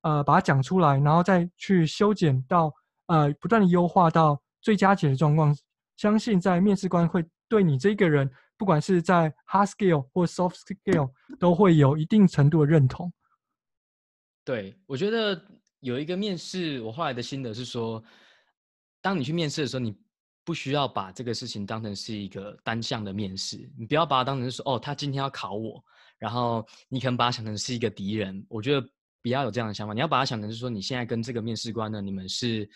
呃把它讲出来，然后再去修剪到呃不断的优化到最佳解的状况，相信在面试官会对你这个人，不管是在 hard skill 或 soft skill，都会有一定程度的认同。对，我觉得有一个面试，我后来的心得是说，当你去面试的时候，你不需要把这个事情当成是一个单向的面试，你不要把它当成是说哦，他今天要考我，然后你可能把它想成是一个敌人。我觉得不要有这样的想法，你要把它想成是说，你现在跟这个面试官呢，你们是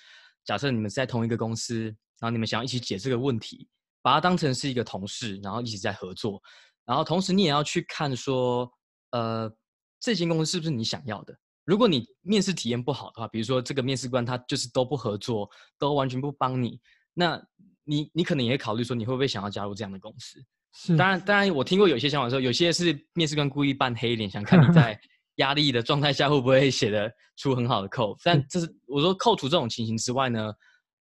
假设你们是在同一个公司，然后你们想要一起解这个问题，把它当成是一个同事，然后一起在合作，然后同时你也要去看说，呃，这间公司是不是你想要的？如果你面试体验不好的话，比如说这个面试官他就是都不合作，都完全不帮你。那你你可能也会考虑说，你会不会想要加入这样的公司？是，当然当然，我听过有些想法说，有些是面试官故意扮黑脸，想看你在压力的状态下会不会写得出很好的 code。但这是我说扣除这种情形之外呢，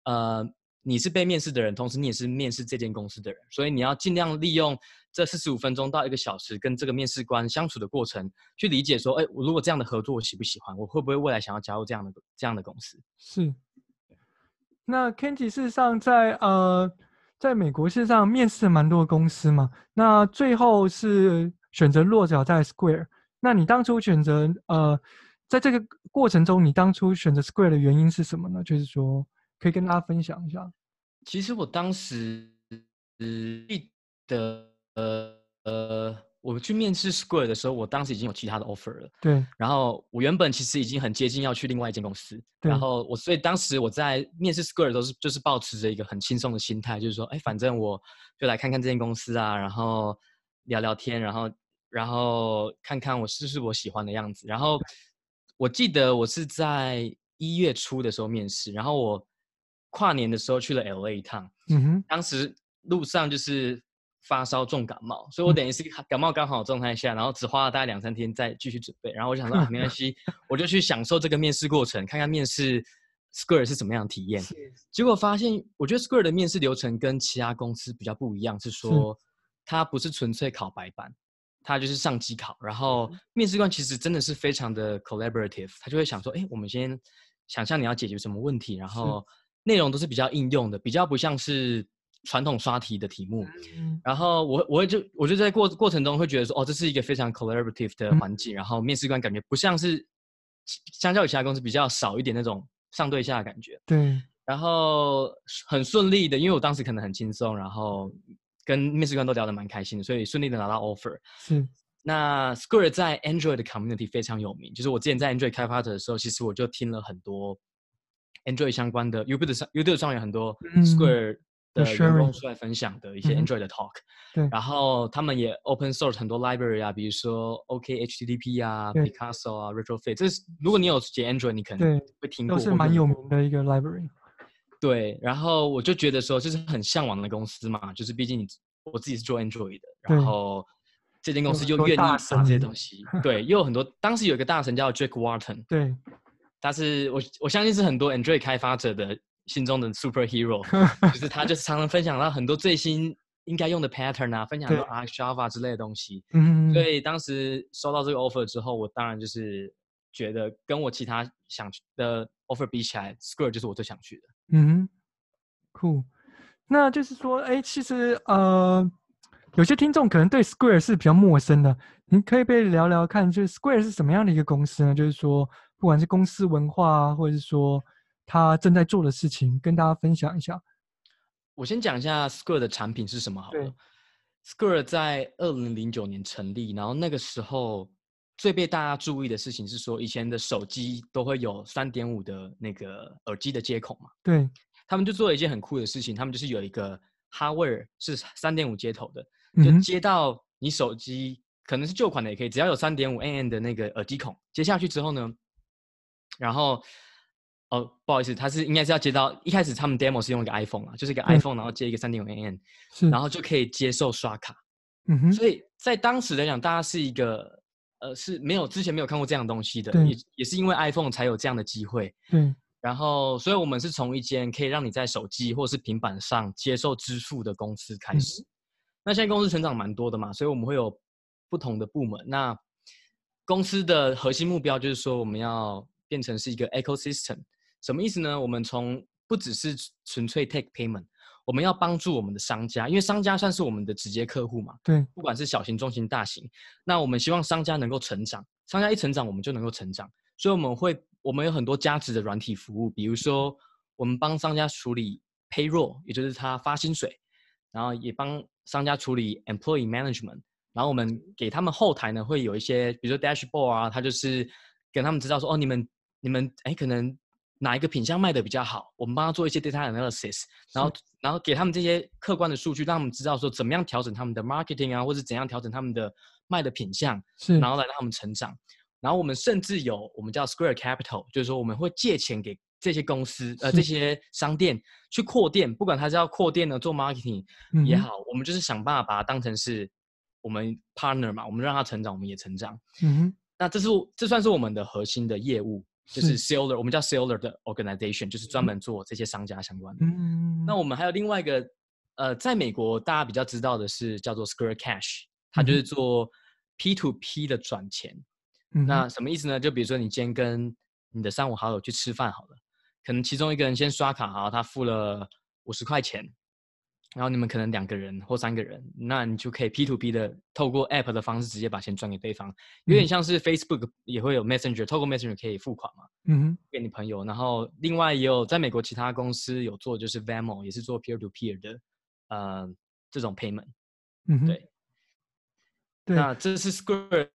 呃，你是被面试的人，同时你也是面试这间公司的人，所以你要尽量利用这四十五分钟到一个小时跟这个面试官相处的过程，去理解说，哎，我如果这样的合作我喜不喜欢，我会不会未来想要加入这样的这样的公司？是。那 Kenji 事实上在呃，在美国事实上面试了蛮多公司嘛，那最后是选择落脚在 Square。那你当初选择呃，在这个过程中，你当初选择 Square 的原因是什么呢？就是说，可以跟大家分享一下。其实我当时记得呃呃。我去面试 Square 的时候，我当时已经有其他的 offer 了。对。然后我原本其实已经很接近要去另外一间公司。对。然后我所以当时我在面试 Square 都是就是抱持着一个很轻松的心态，就是说，哎，反正我就来看看这间公司啊，然后聊聊天，然后然后看看我是不是我喜欢的样子。然后我记得我是在一月初的时候面试，然后我跨年的时候去了 LA 一趟。嗯哼。当时路上就是。发烧重感冒，所以我等于是感冒刚好状态下，然后只花了大概两三天再继续准备。然后我想说啊，没关系，<laughs> 我就去享受这个面试过程，看看面试 Square 是怎么样的体验。结果发现，我觉得 Square 的面试流程跟其他公司比较不一样，是说它不是纯粹考白板，它就是上机考。然后面试官其实真的是非常的 collaborative，他就会想说，哎，我们先想象你要解决什么问题，然后内容都是比较应用的，比较不像是。传统刷题的题目，然后我我会就我就在过过程中会觉得说，哦，这是一个非常 collaborative 的环境，然后面试官感觉不像是相较于其他公司比较少一点那种上对下的感觉。对，然后很顺利的，因为我当时可能很轻松，然后跟面试官都聊得蛮开心的，所以顺利的拿到 offer。是，那 Square 在 Android 的 community 非常有名，就是我之前在 Android 开发者的时候，其实我就听了很多 Android 相关的 YouTube 上 YouTube 上有很多 Square、嗯。的员工出来分享的一些 Android 的 talk，、嗯、对，然后他们也 open source 很多 library 啊，比如说 OK HTTP 啊，Picasso 啊，Retrofit，这是如果你有写 Android，你可能会听过，都是蛮有名的一个 library。对，然后我就觉得说，就是很向往的公司嘛，就是毕竟我自己是做 Android 的，然后这间公司又愿意把这些东西，<laughs> 对，又有很多，当时有一个大神叫 Jake Walton，对，他是我我相信是很多 Android 开发者的。心中的 superhero，<laughs> 就是他，就是常常分享到很多最新应该用的 pattern 啊，分享到 R Java 之类的东西。嗯，所以当时收到这个 offer 之后，我当然就是觉得跟我其他想去的 offer 比起来，Square 就是我最想去的。嗯，酷。那就是说，哎，其实呃，有些听众可能对 Square 是比较陌生的，你可以被聊聊看，就是 Square 是什么样的一个公司呢？就是说，不管是公司文化啊，或者是说。他正在做的事情，跟大家分享一下。我先讲一下 Square 的产品是什么好了。Square 在二零零九年成立，然后那个时候最被大家注意的事情是说，以前的手机都会有三点五的那个耳机的接口嘛。对，他们就做了一件很酷的事情，他们就是有一个 hardware 是三点五接头的，就接到你手机，嗯、可能是旧款的也可以，只要有三点五 mm 的那个耳机孔，接下去之后呢，然后。哦，不好意思，他是应该是要接到一开始他们 demo 是用一个 iPhone 啊，就是一个 iPhone，、嗯、然后接一个三点五 mm，然后就可以接受刷卡。嗯哼，所以在当时来讲，大家是一个呃是没有之前没有看过这样的东西的，也也是因为 iPhone 才有这样的机会。嗯，然后所以我们是从一间可以让你在手机或是平板上接受支付的公司开始。嗯、那现在公司成长蛮多的嘛，所以我们会有不同的部门。那公司的核心目标就是说，我们要变成是一个 ecosystem。什么意思呢？我们从不只是纯粹 take payment，我们要帮助我们的商家，因为商家算是我们的直接客户嘛。对，不管是小型、中型、大型，那我们希望商家能够成长，商家一成长，我们就能够成长。所以我们会，我们有很多价值的软体服务，比如说我们帮商家处理 payroll，也就是他发薪水，然后也帮商家处理 employee management，然后我们给他们后台呢会有一些，比如说 dashboard 啊，他就是跟他们知道说，哦，你们你们哎可能。哪一个品相卖的比较好？我们帮他做一些 data analysis，然后然后给他们这些客观的数据，让他们知道说怎么样调整他们的 marketing 啊，或者怎样调整他们的卖的品相，是，然后来让他们成长。然后我们甚至有我们叫 Square Capital，就是说我们会借钱给这些公司呃这些商店去扩店，不管他是要扩店呢做 marketing 也好，嗯，我们就是想办法把它当成是我们 partner 嘛，我们让他成长，我们也成长。嗯哼，那这是这算是我们的核心的业务。就是 seller，我们叫 seller 的 organization，就是专门做这些商家相关的。嗯，那我们还有另外一个，呃，在美国大家比较知道的是叫做 Square Cash，它就是做 P to P 的转钱。嗯，那什么意思呢？就比如说你今天跟你的三五好友去吃饭好了，可能其中一个人先刷卡，好，他付了五十块钱。然后你们可能两个人或三个人，那你就可以 P to P 的透过 App 的方式直接把钱转给对方，有点像是 Facebook 也会有 Messenger，透过 Messenger 可以付款嘛，嗯哼，给你朋友。然后另外也有在美国其他公司有做，就是 Venmo 也是做 Peer to Peer 的，呃，这种 Payment，嗯哼，对，对，那这是 Square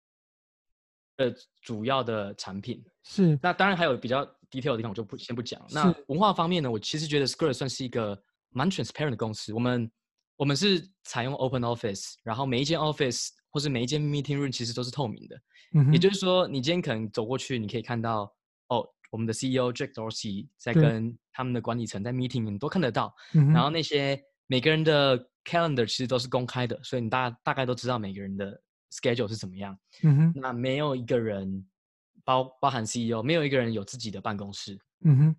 的主要的产品。是，那当然还有比较 detail 的地方，我就不先不讲。那文化方面呢，我其实觉得 Square 算是一个。蛮 transparent 的公司，我们我们是采用 open office，然后每一间 office 或是每一间 meeting room 其实都是透明的。嗯，也就是说，你今天可能走过去，你可以看到哦，我们的 CEO Jack Dorsey 在跟他们的管理层在 meeting，你都看得到。嗯。然后那些每个人的 calendar 其实都是公开的，所以你大大概都知道每个人的 schedule 是怎么样。嗯哼。那没有一个人包包含 CEO，没有一个人有自己的办公室。嗯哼。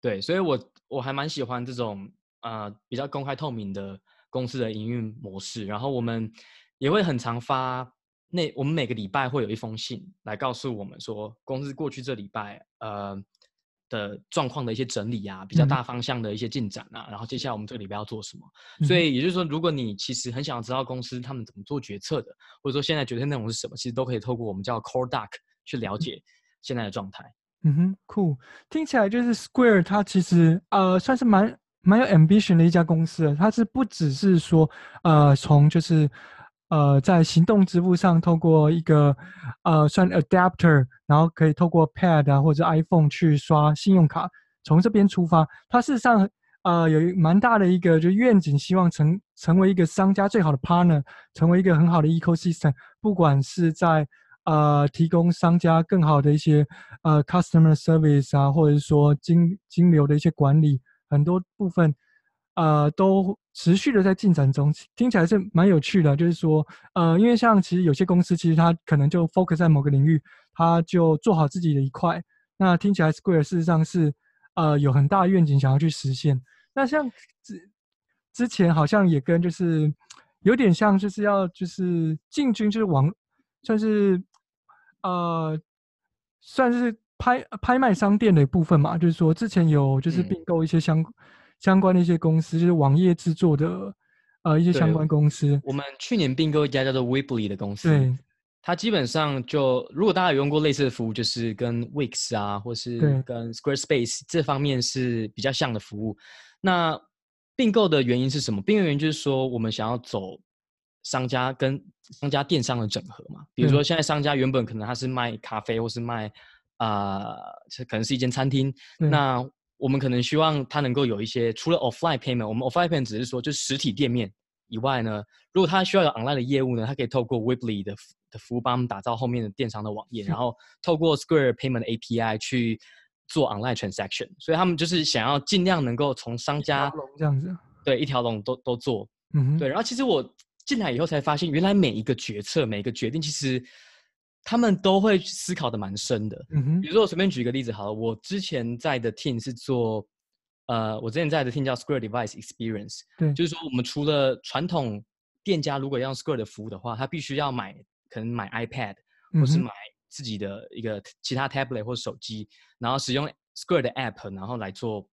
对，所以我我还蛮喜欢这种。呃，比较公开透明的公司的营运模式，然后我们也会很常发那我们每个礼拜会有一封信来告诉我们说，公司过去这礼拜呃的状况的一些整理啊，比较大方向的一些进展啊，嗯、然后接下来我们这个礼拜要做什么。嗯、所以也就是说，如果你其实很想要知道公司他们怎么做决策的，或者说现在决策内容是什么，其实都可以透过我们叫 Core Doc 去了解现在的状态。嗯哼，酷，听起来就是 Square 它其实呃算是蛮。蛮有 ambition 的一家公司，它是不只是说，呃，从就是，呃，在行动支付上透过一个，呃，算 adapter，然后可以透过 pad 啊或者 iPhone 去刷信用卡，从这边出发，它事实上，呃，有一蛮大的一个就愿景，希望成成为一个商家最好的 partner，成为一个很好的 ecosystem，不管是在呃提供商家更好的一些呃 customer service 啊，或者是说金金流的一些管理。很多部分，呃，都持续的在进展中，听起来是蛮有趣的。就是说，呃，因为像其实有些公司，其实它可能就 focus 在某个领域，它就做好自己的一块。那听起来 Square 事实上是，呃，有很大的愿景想要去实现。那像之之前好像也跟就是有点像，就是要就是进军就是网，算是呃，算是。拍拍卖商店的部分嘛，就是说之前有就是并购一些相、嗯、相关的一些公司，就是网页制作的呃一些相关公司。我们去年并购一家叫做 Weebly 的公司，对，它基本上就如果大家有用过类似的服务，就是跟 Wix 啊，或是跟 Squarespace 这方面是比较像的服务。那并购的原因是什么？并购原因就是说，我们想要走商家跟商家电商的整合嘛。比如说，现在商家原本可能他是卖咖啡，或是卖啊、呃，可能是一间餐厅。那我们可能希望它能够有一些除了 offline payment，我们 offline payment 只是说就是实体店面以外呢，如果他需要有 online 的业务呢，他可以透过 Weebly 的的服务帮我们打造后面的电商的网页，然后透过 Square Payment API 去。做 online transaction，所以他们就是想要尽量能够从商家这样子，对，一条龙都都做，嗯哼，对。然后其实我进来以后才发现，原来每一个决策、每一个决定，其实他们都会思考的蛮深的。嗯哼，比如说我随便举一个例子好了，我之前在的 team 是做，呃，我之前在的 team 叫 Square Device Experience，对，就是说我们除了传统店家如果要用 Square 的服务的话，他必须要买，可能买 iPad，或是买。自己的一个其他 tablet 或手机，然后使用 Square 的 app，然后来做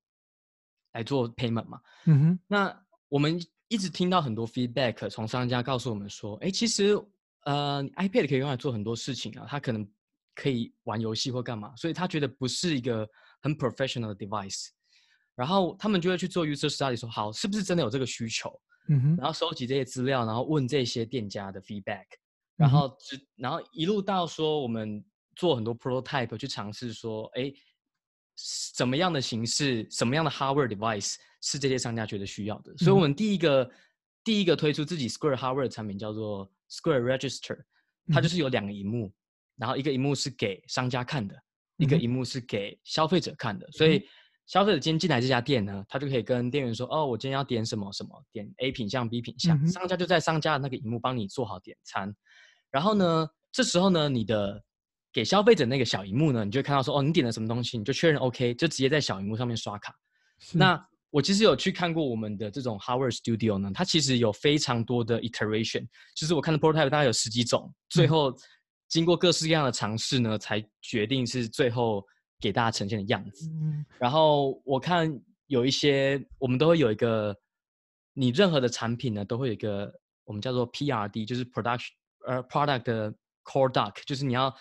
来做 payment 嘛。嗯哼。那我们一直听到很多 feedback，从商家告诉我们说，哎，其实呃 iPad 可以用来做很多事情啊，它可能可以玩游戏或干嘛，所以他觉得不是一个很 professional 的 device。然后他们就会去做 user study，说好是不是真的有这个需求？嗯哼。然后收集这些资料，然后问这些店家的 feedback。然后，然后一路到说，我们做很多 prototype 去尝试说，哎，什么样的形式，什么样的 hardware device 是这些商家觉得需要的。所以，我们第一个第一个推出自己 Square hardware 的产品叫做 Square Register，它就是有两个荧幕，然后一个荧幕是给商家看的，一个荧幕是给消费者看的。所以，消费者今天进来这家店呢，他就可以跟店员说，哦，我今天要点什么什么，点 A 品项、B 品项，商家就在商家的那个荧幕帮你做好点餐。然后呢，这时候呢，你的给消费者那个小荧幕呢，你就会看到说，哦，你点了什么东西，你就确认 OK，就直接在小荧幕上面刷卡。那我其实有去看过我们的这种 Hardware Studio 呢，它其实有非常多的 iteration，就是我看的 prototype 大概有十几种，最后经过各式各样的尝试呢，才决定是最后给大家呈现的样子。嗯。然后我看有一些，我们都会有一个，你任何的产品呢，都会有一个我们叫做 PRD，就是 Production。呃，product 的 core doc 就是你要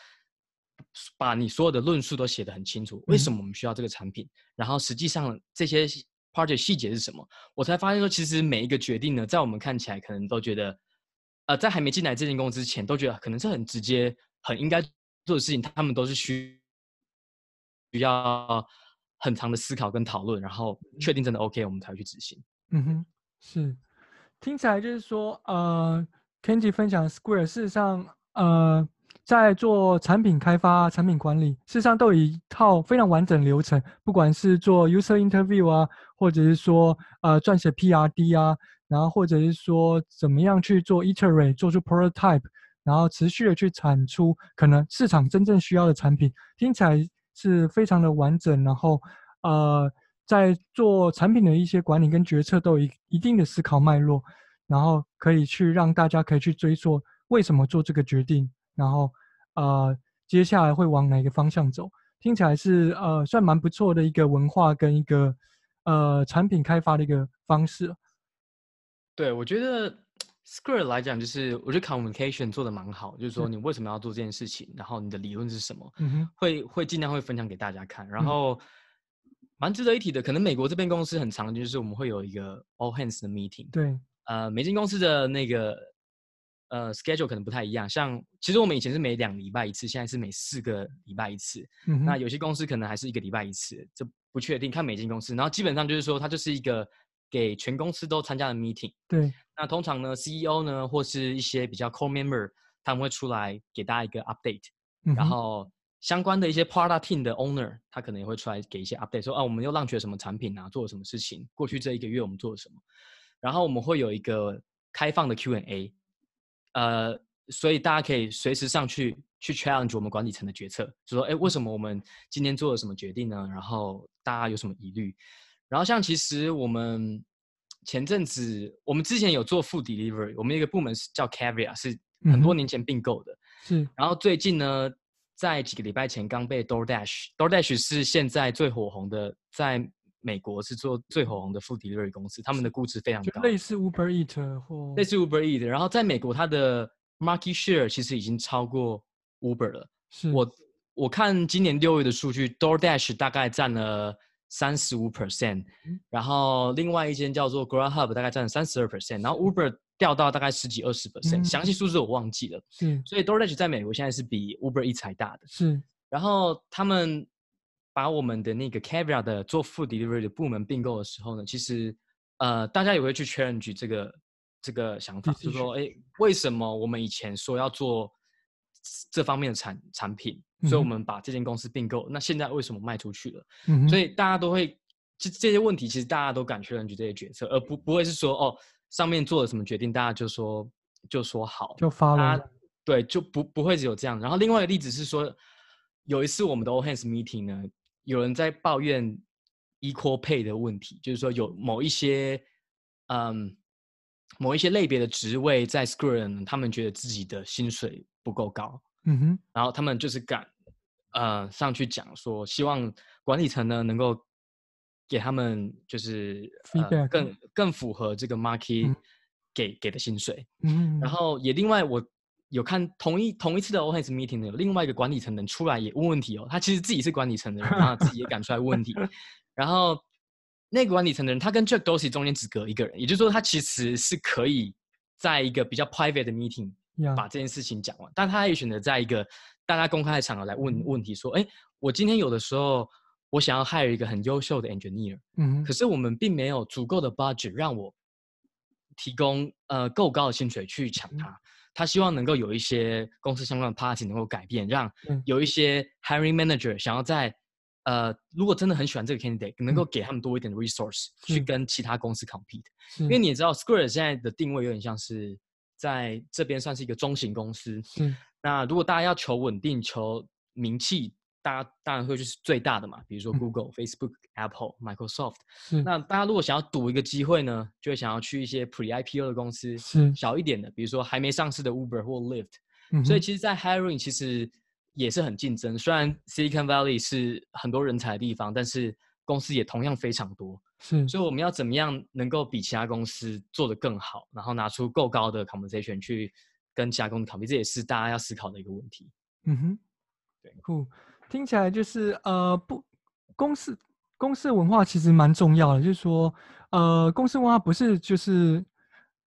把你所有的论述都写得很清楚，为什么我们需要这个产品，嗯、然后实际上这些 project 细节是什么，我才发现说，其实每一个决定呢，在我们看起来可能都觉得，呃，在还没进来这间公司之前，都觉得可能是很直接、很应该做的事情，他们都是需需要很长的思考跟讨论，然后确定真的 OK，我们才会去执行。嗯哼，是，听起来就是说，呃。Kenji 分享 Square，事实上，呃，在做产品开发、产品管理，事实上都有一套非常完整流程。不管是做 user interview 啊，或者是说呃撰写 PRD 啊，然后或者是说怎么样去做 iterate，做出 prototype，然后持续的去产出可能市场真正需要的产品，听起来是非常的完整。然后呃，在做产品的一些管理跟决策都有一一定的思考脉络。然后可以去让大家可以去追溯为什么做这个决定，然后呃接下来会往哪个方向走，听起来是呃算蛮不错的一个文化跟一个呃产品开发的一个方式。对，我觉得 Square 来讲，就是我觉得 communication 做的蛮好，就是说你为什么要做这件事情，然后你的理论是什么，嗯，会会尽量会分享给大家看。然后蛮值得一提的，可能美国这边公司很常就是我们会有一个 all hands 的 meeting，对。呃，美金公司的那个呃 schedule 可能不太一样。像其实我们以前是每两礼拜一次，现在是每四个礼拜一次。嗯。那有些公司可能还是一个礼拜一次，这不确定，看每间公司。然后基本上就是说，它就是一个给全公司都参加的 meeting。对。那通常呢，CEO 呢，或是一些比较 core member，他们会出来给大家一个 update。嗯。然后相关的一些 product team 的 owner，他可能也会出来给一些 update，说啊，我们又 launch 了什么产品啊，做了什么事情，过去这一个月我们做了什么。然后我们会有一个开放的 Q&A，呃，所以大家可以随时上去去 challenge 我们管理层的决策，就说，哎，为什么我们今天做了什么决定呢？然后大家有什么疑虑？然后像其实我们前阵子，我们之前有做 food delivery，我们一个部门是叫 Caviar，是很多年前并购的。嗯、是。然后最近呢，在几个礼拜前刚被 DoorDash，DoorDash 是现在最火红的，在。美国是做最火红的 food delivery 公司，他们的估值非常高，类似 Uber Eat 或类似 Uber Eat。然后在美国，它的 market share 其实已经超过 Uber 了。是。我我看今年六月的数据，DoorDash 大概占了三十五 percent，然后另外一间叫做 Grubhub 大概占三十二 percent，然后 Uber 掉到大概十几二十 percent，详细数字我忘记了。是，所以 DoorDash 在美国现在是比 Uber Eats 还大的。是，然后他们把我们的那个 Caviar 的做 food delivery 的部门并购的时候呢，其实呃大家也会去 challenge 这个这个想法，就是说，哎，为什么我们以前说要做这方面的产产品？所以我们把这间公司并购，那现在为什么卖出去了？嗯、所以大家都会，这这些问题其实大家都敢去认举这些决策，而不不会是说哦，上面做了什么决定，大家就说就说好，就发了。对，就不不会只有这样。然后另外一个例子是说，有一次我们的 All Hands Meeting 呢，有人在抱怨 Equal Pay 的问题，就是说有某一些嗯某一些类别的职位在 Square，他们觉得自己的薪水不够高。嗯哼，然后他们就是敢，呃，上去讲说，希望管理层呢能够给他们就是、呃、更更符合这个 market 给、嗯、给的薪水。嗯，然后也另外我有看同一同一次的 Hands Meeting 的，有另外一个管理层人出来也问问题哦，他其实自己是管理层的人，然后自己也 <laughs> 敢出来问问题。然后那个管理层的人，他跟 Jack Dorsey 中间只隔一个人，也就是说他其实是可以在一个比较 private 的 meeting。把这件事情讲完，但他也选择在一个大家公开的场合来问问题，说：“哎，我今天有的时候我想要 hire 一个很优秀的 engineer，嗯，可是我们并没有足够的 budget 让我提供呃够高的薪水去抢他。嗯、他希望能够有一些公司相关的 party 能够改变，让有一些 hiring manager 想要在呃如果真的很喜欢这个 candidate，能够给他们多一点的 resource、嗯、去跟其他公司 compete。因为你也知道，Square 现在的定位有点像是。在这边算是一个中型公司。嗯，那如果大家要求稳定、求名气，大家当然会就是最大的嘛，比如说 Google、嗯、Facebook、Apple、Microsoft。那大家如果想要赌一个机会呢，就会想要去一些 Pre-IPO 的公司，是小一点的，比如说还没上市的 Uber 或 Lyft。嗯。所以其实，在 Hiring 其实也是很竞争。虽然 Silicon Valley 是很多人才的地方，但是公司也同样非常多。是，所以我们要怎么样能够比其他公司做得更好，然后拿出够高的 compensation 去跟其他公司 compete，这也是大家要思考的一个问题。嗯哼，对，酷，听起来就是呃不，公司公司文化其实蛮重要的，就是说呃公司文化不是就是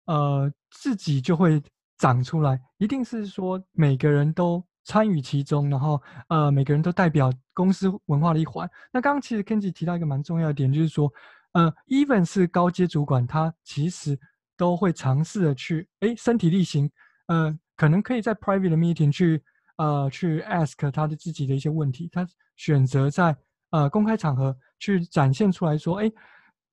呃自己就会长出来，一定是说每个人都参与其中，然后呃每个人都代表公司文化的一环。那刚刚其实 Kenji 提到一个蛮重要的点，就是说。呃，even 是高阶主管，他其实都会尝试的去，哎，身体力行，呃，可能可以在 private 的 meeting 去，呃，去 ask 他的自己的一些问题，他选择在呃公开场合去展现出来说，哎，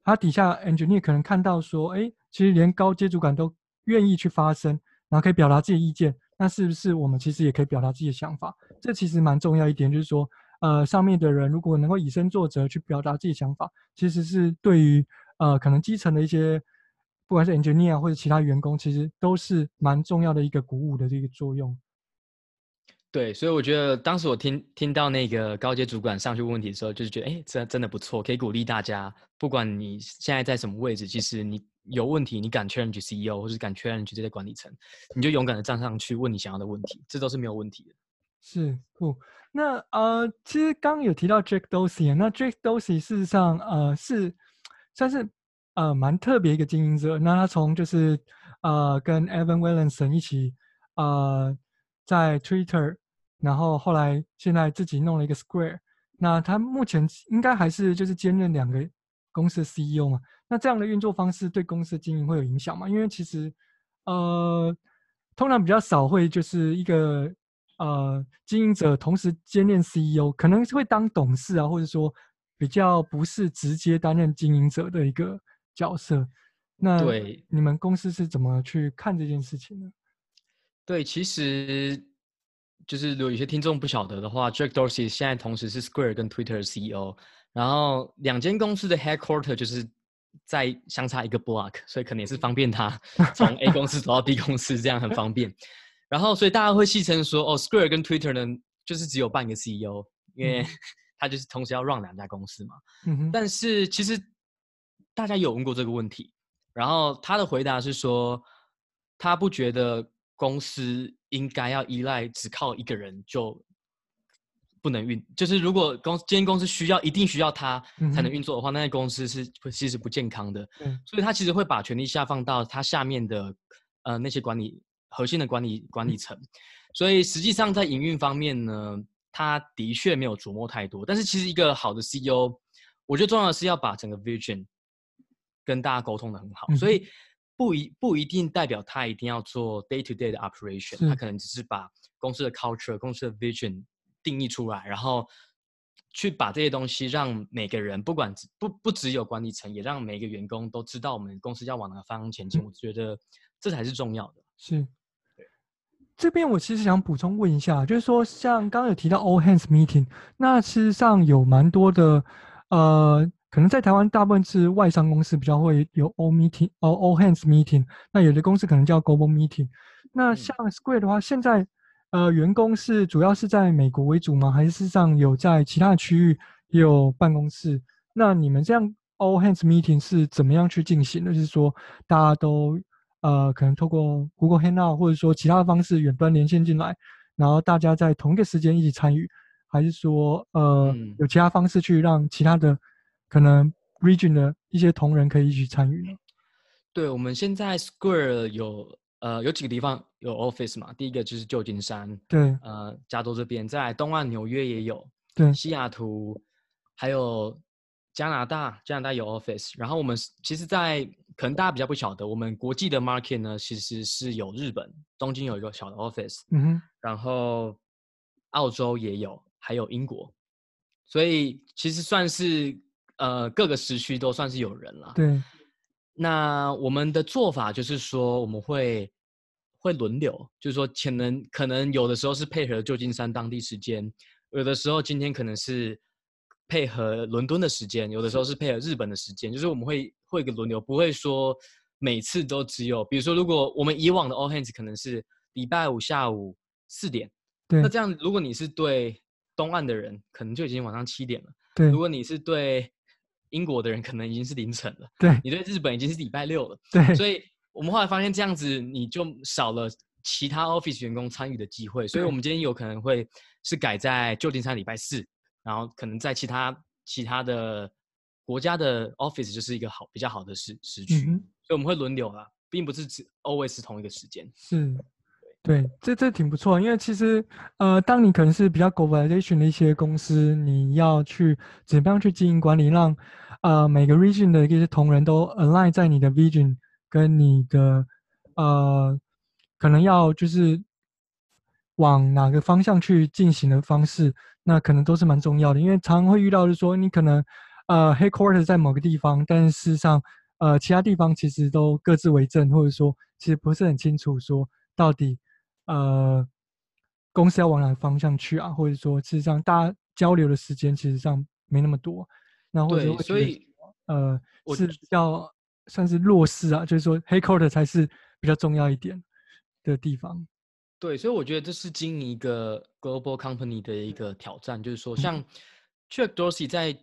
他底下 engineer 可能看到说，哎，其实连高阶主管都愿意去发声，然后可以表达自己意见，那是不是我们其实也可以表达自己的想法？这其实蛮重要一点，就是说。呃，上面的人如果能够以身作则去表达自己想法，其实是对于呃可能基层的一些，不管是 engineer 或者其他员工，其实都是蛮重要的一个鼓舞的这个作用。对，所以我觉得当时我听听到那个高阶主管上去问问题的时候，就是觉得哎，真真的不错，可以鼓励大家，不管你现在在什么位置，其实你有问题，你敢 challenge CEO 或是敢 challenge 这些管理层，你就勇敢的站上去问你想要的问题，这都是没有问题的。是不？那呃，其实刚有提到 Jack Dorsey，那 Jack Dorsey 事实上呃是算是呃蛮特别一个经营者。那他从就是呃跟 Evan Williamson 一起呃在 Twitter，然后后来现在自己弄了一个 Square。那他目前应该还是就是兼任两个公司的 CEO 嘛？那这样的运作方式对公司经营会有影响吗？因为其实呃通常比较少会就是一个。呃，经营者同时兼任 CEO，可能会当董事啊，或者说比较不是直接担任经营者的一个角色。那对你们公司是怎么去看这件事情呢？对，其实就是如果有些听众不晓得的话，Jack Dorsey 现在同时是 Square 跟 Twitter 的 CEO，然后两间公司的 headquarter 就是在相差一个 block，所以可能也是方便他 <laughs> 从 A 公司走到 B 公司，这样很方便。然后，所以大家会戏称说，哦，Square 跟 Twitter 呢，就是只有半个 CEO，因为 <laughs> 他就是同时要 run 两家公司嘛。嗯。但是其实大家有问过这个问题，然后他的回答是说，他不觉得公司应该要依赖只靠一个人就不能运，就是如果公这间公司需要一定需要他才能运作的话，嗯、那间公司是其实不健康的。嗯，所以他其实会把权力下放到他下面的呃那些管理核心的管理管理层。嗯、所以实际上在营运方面呢，他的确没有琢磨太多。但是其实一个好的 CEO，我觉得重要的是要把整个 vision 跟大家沟通的很好。嗯、所以不一不一定代表他一定要做 day to day 的 operation，他可能只是把公司的 culture、公司的 vision。定义出来，然后去把这些东西让每个人，不管不不只有管理层，也让每个员工都知道我们公司要往哪个方向前进。嗯、我觉得这才是重要的。是，对这边我其实想补充问一下，就是说像刚刚有提到 all hands meeting，那事实上有蛮多的，呃，可能在台湾大部分是外商公司比较会有 all meeting，哦 all hands meeting，那有的公司可能叫 global meeting。那像 Square 的话，嗯、现在。呃，员工是主要是在美国为主吗？还是事实上有在其他的区域也有办公室？那你们这样 all hands meeting 是怎么样去进行的？就是说大家都呃可能透过 Google Hangout 或者说其他的方式远端连线进来，然后大家在同一个时间一起参与，还是说呃、嗯、有其他方式去让其他的可能 region 的一些同仁可以一起参与呢？对，我们现在 Square 有。呃，有几个地方有 office 嘛？第一个就是旧金山，对，呃，加州这边，在东岸纽约也有，对，西雅图，还有加拿大，加拿大有 office。然后我们其实，在可能大家比较不晓得，我们国际的 market 呢，其实是有日本东京有一个小的 office，嗯哼，然后澳洲也有，还有英国，所以其实算是呃各个时区都算是有人了，对。那我们的做法就是说，我们会会轮流，就是说，可能可能有的时候是配合旧金山当地时间，有的时候今天可能是配合伦敦的时间，有的时候是配合日本的时间，就是我们会会一个轮流，不会说每次都只有，比如说，如果我们以往的 all hands 可能是礼拜五下午四点，对，那这样如果你是对东岸的人，可能就已经晚上七点了，对，如果你是对。英国的人可能已经是凌晨了，对，你对日本已经是礼拜六了，对，所以我们后来发现这样子你就少了其他 office 员工参与的机会，所以我们今天有可能会是改在旧金山礼拜四，然后可能在其他其他的国家的 office 就是一个好比较好的时时区，嗯、所以我们会轮流啦，并不是只 always 同一个时间。是，对，这这挺不错，因为其实呃，当你可能是比较 globalization 的一些公司，你要去怎么样去经营管理，让呃，每个 region 的一些同仁都 align 在你的 vision 跟你的呃，可能要就是往哪个方向去进行的方式，那可能都是蛮重要的。因为常常会遇到就是说，你可能呃 headquarters 在某个地方，但是事实上呃其他地方其实都各自为政，或者说其实不是很清楚说到底呃公司要往哪个方向去啊，或者说事实上大家交流的时间其实上没那么多。然后对，所以呃，我是比较算是弱势啊，就是说，headquarter 才是比较重要一点的地方。对，所以我觉得这是经营一个 global company 的一个挑战，就是说，像 Jack Dorsey 在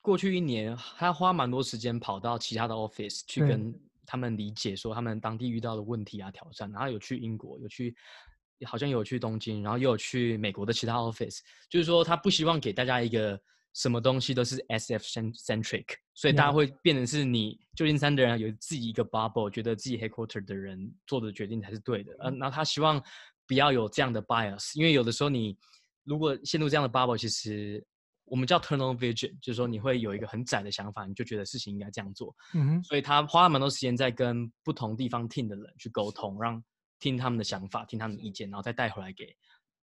过去一年，他花蛮多时间跑到其他的 office 去跟他们理解说他们当地遇到的问题啊、挑战，然后有去英国，有去好像有去东京，然后又有去美国的其他 office，就是说他不希望给大家一个。什么东西都是 SF centric，所以大家会变成是你旧金山的人有自己一个 bubble，觉得自己 headquarter 的人做的决定才是对的。嗯、呃，然后他希望不要有这样的 bias，因为有的时候你如果陷入这样的 bubble，其实我们叫 tunnel vision，就是说你会有一个很窄的想法，你就觉得事情应该这样做。嗯哼，所以他花了蛮多时间在跟不同地方 team 的人去沟通，让听他们的想法，听他们的意见，然后再带回来给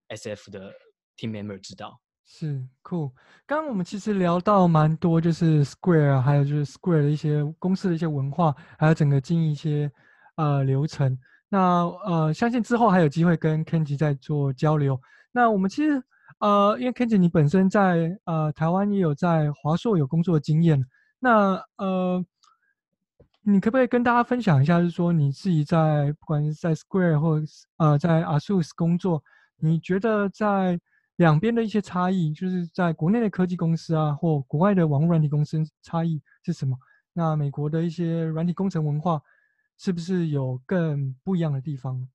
SF 的 team member 知道。是酷。刚刚我们其实聊到蛮多，就是 Square，还有就是 Square 的一些公司的一些文化，还有整个经营一些呃流程。那呃，相信之后还有机会跟 Kenji 再做交流。那我们其实呃，因为 Kenji 你本身在呃台湾也有在华硕有工作的经验，那呃，你可不可以跟大家分享一下，就是说你自己在不管是在 Square 或者呃在 ASUS 工作，你觉得在两边的一些差异，就是在国内的科技公司啊，或国外的网络软体公司差异是什么？那美国的一些软体工程文化，是不是有更不一样的地方？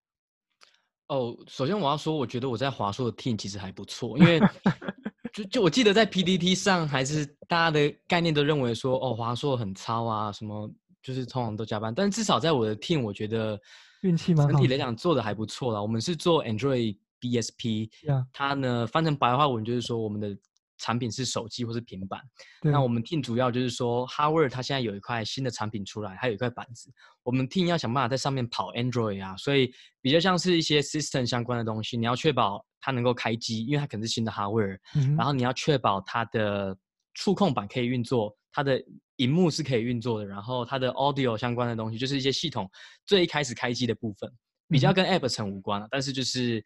哦，首先我要说，我觉得我在华硕的 team 其实还不错，因为 <laughs> 就就我记得在 PDT 上，还是大家的概念都认为说，哦，华硕很糙啊，什么就是通常都加班。但至少在我的 team，我觉得运气蛮好，整体来讲做的还不错啦。我们是做 Android BSP，它呢翻成白话文就是说我们的。产品是手机或是平板，那我们 team 主要就是说，Hardware 它现在有一块新的产品出来，还有一块板子，我们 team 要想办法在上面跑 Android 啊，所以比较像是一些 system 相关的东西，你要确保它能够开机，因为它可能是新的 Hardware，嗯，然后你要确保它的触控板可以运作，它的荧幕是可以运作的，然后它的 Audio 相关的东西，就是一些系统最一开始开机的部分，比较跟 App 层无关了，但是就是。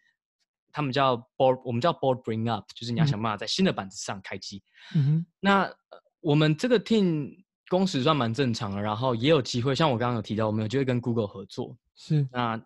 他们叫 board，我们叫 board bring up，就是你要想办法在新的板子上开机。嗯哼。那我们这个 team 工时算蛮正常的，然后也有机会，像我刚刚有提到，我们有机会跟 Google 合作。是。那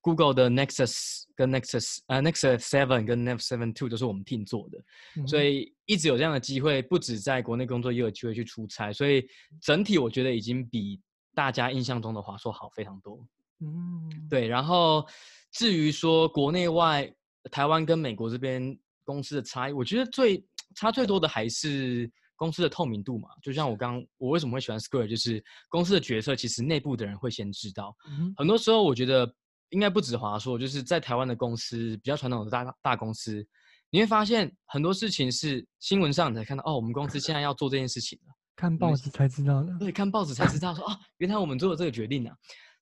Google 的 Nexus 跟 Nexus 呃 Nexus Seven 跟 Nexus Seven Two 都是我们 team 做的，嗯，所以一直有这样的机会，不止在国内工作，也有机会去出差，所以整体我觉得已经比大家印象中的华硕好非常多。嗯。对，然后至于说国内外。台湾跟美国这边公司的差异，我觉得最差最多的还是公司的透明度嘛。就像我刚，我为什么会喜欢 Square，就是公司的决策其实内部的人会先知道。嗯、很多时候，我觉得应该不止华硕，就是在台湾的公司比较传统的大大公司，你会发现很多事情是新闻上你才看到哦，我们公司现在要做这件事情了，看报纸才知道的。对，看报纸才知道说哦，原来我们做了这个决定啊，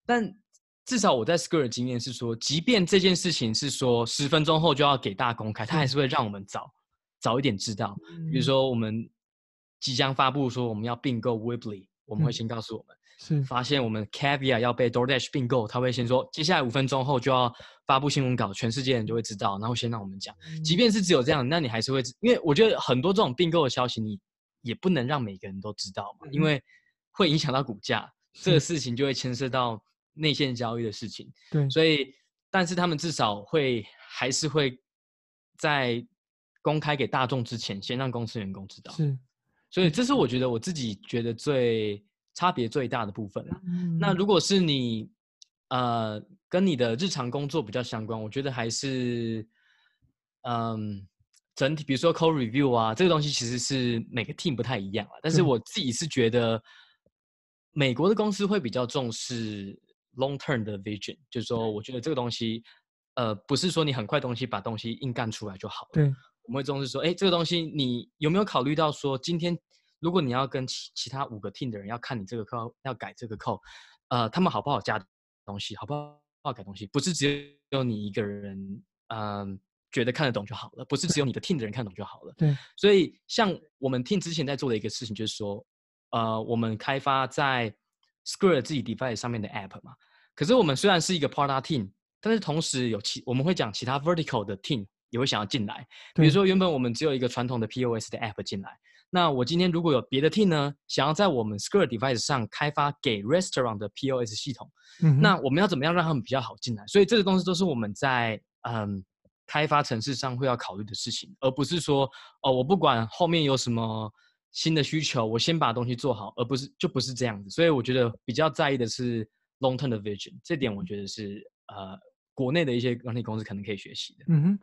但。至少我在 Square 的经验是说，即便这件事情是说十分钟后就要给大家公开，他还是会让我们早早一点知道。比如说我们即将发布说我们要并购 Weebly，我们会先告诉我们。是发现我们 Caviar 要被 DoorDash 并购，他会先说接下来五分钟后就要发布新闻稿，全世界人就会知道，然后先让我们讲。即便是只有这样，那你还是会，因为我觉得很多这种并购的消息，你也不能让每个人都知道嘛，因为会影响到股价，这个事情就会牵涉到。内线交易的事情，对，所以，但是他们至少会还是会在公开给大众之前，先让公司员工知道。是，所以这是我觉得我自己觉得最差别最大的部分。嗯，那如果是你，呃，跟你的日常工作比较相关，我觉得还是，嗯，整体，比如说 code review 啊，这个东西其实是每个 team 不太一样啊。但是我自己是觉得，美国的公司会比较重视。Long term 的 vision 就是说，我觉得这个东西，呃，不是说你很快东西把东西硬干出来就好了。对，我们会重视说，哎，这个东西你有没有考虑到说，今天如果你要跟其其他五个 team 的人要看你这个 code，要改这个 code，呃，他们好不好加东西，好不好不好改东西，不是只有你一个人，嗯、呃，觉得看得懂就好了，不是只有你的 team 的人看得懂就好了。对，所以像我们 team 之前在做的一个事情就是说，呃，我们开发在 Square 自己 device 上面的 app 嘛。可是我们虽然是一个 product team，但是同时有其我们会讲其他 vertical 的 team 也会想要进来。比如说原本我们只有一个传统的 POS 的 app 进来，那我今天如果有别的 team 呢，想要在我们 Square device 上开发给 restaurant 的 POS 系统，嗯，那我们要怎么样让他们比较好进来？所以这个东西都是我们在嗯开发程式上会要考虑的事情，而不是说哦我不管后面有什么新的需求，我先把东西做好，而不是就不是这样子。所以我觉得比较在意的是。Long term 的 vision，这点我觉得是呃，国内的一些软体公司可能可以学习的。嗯哼，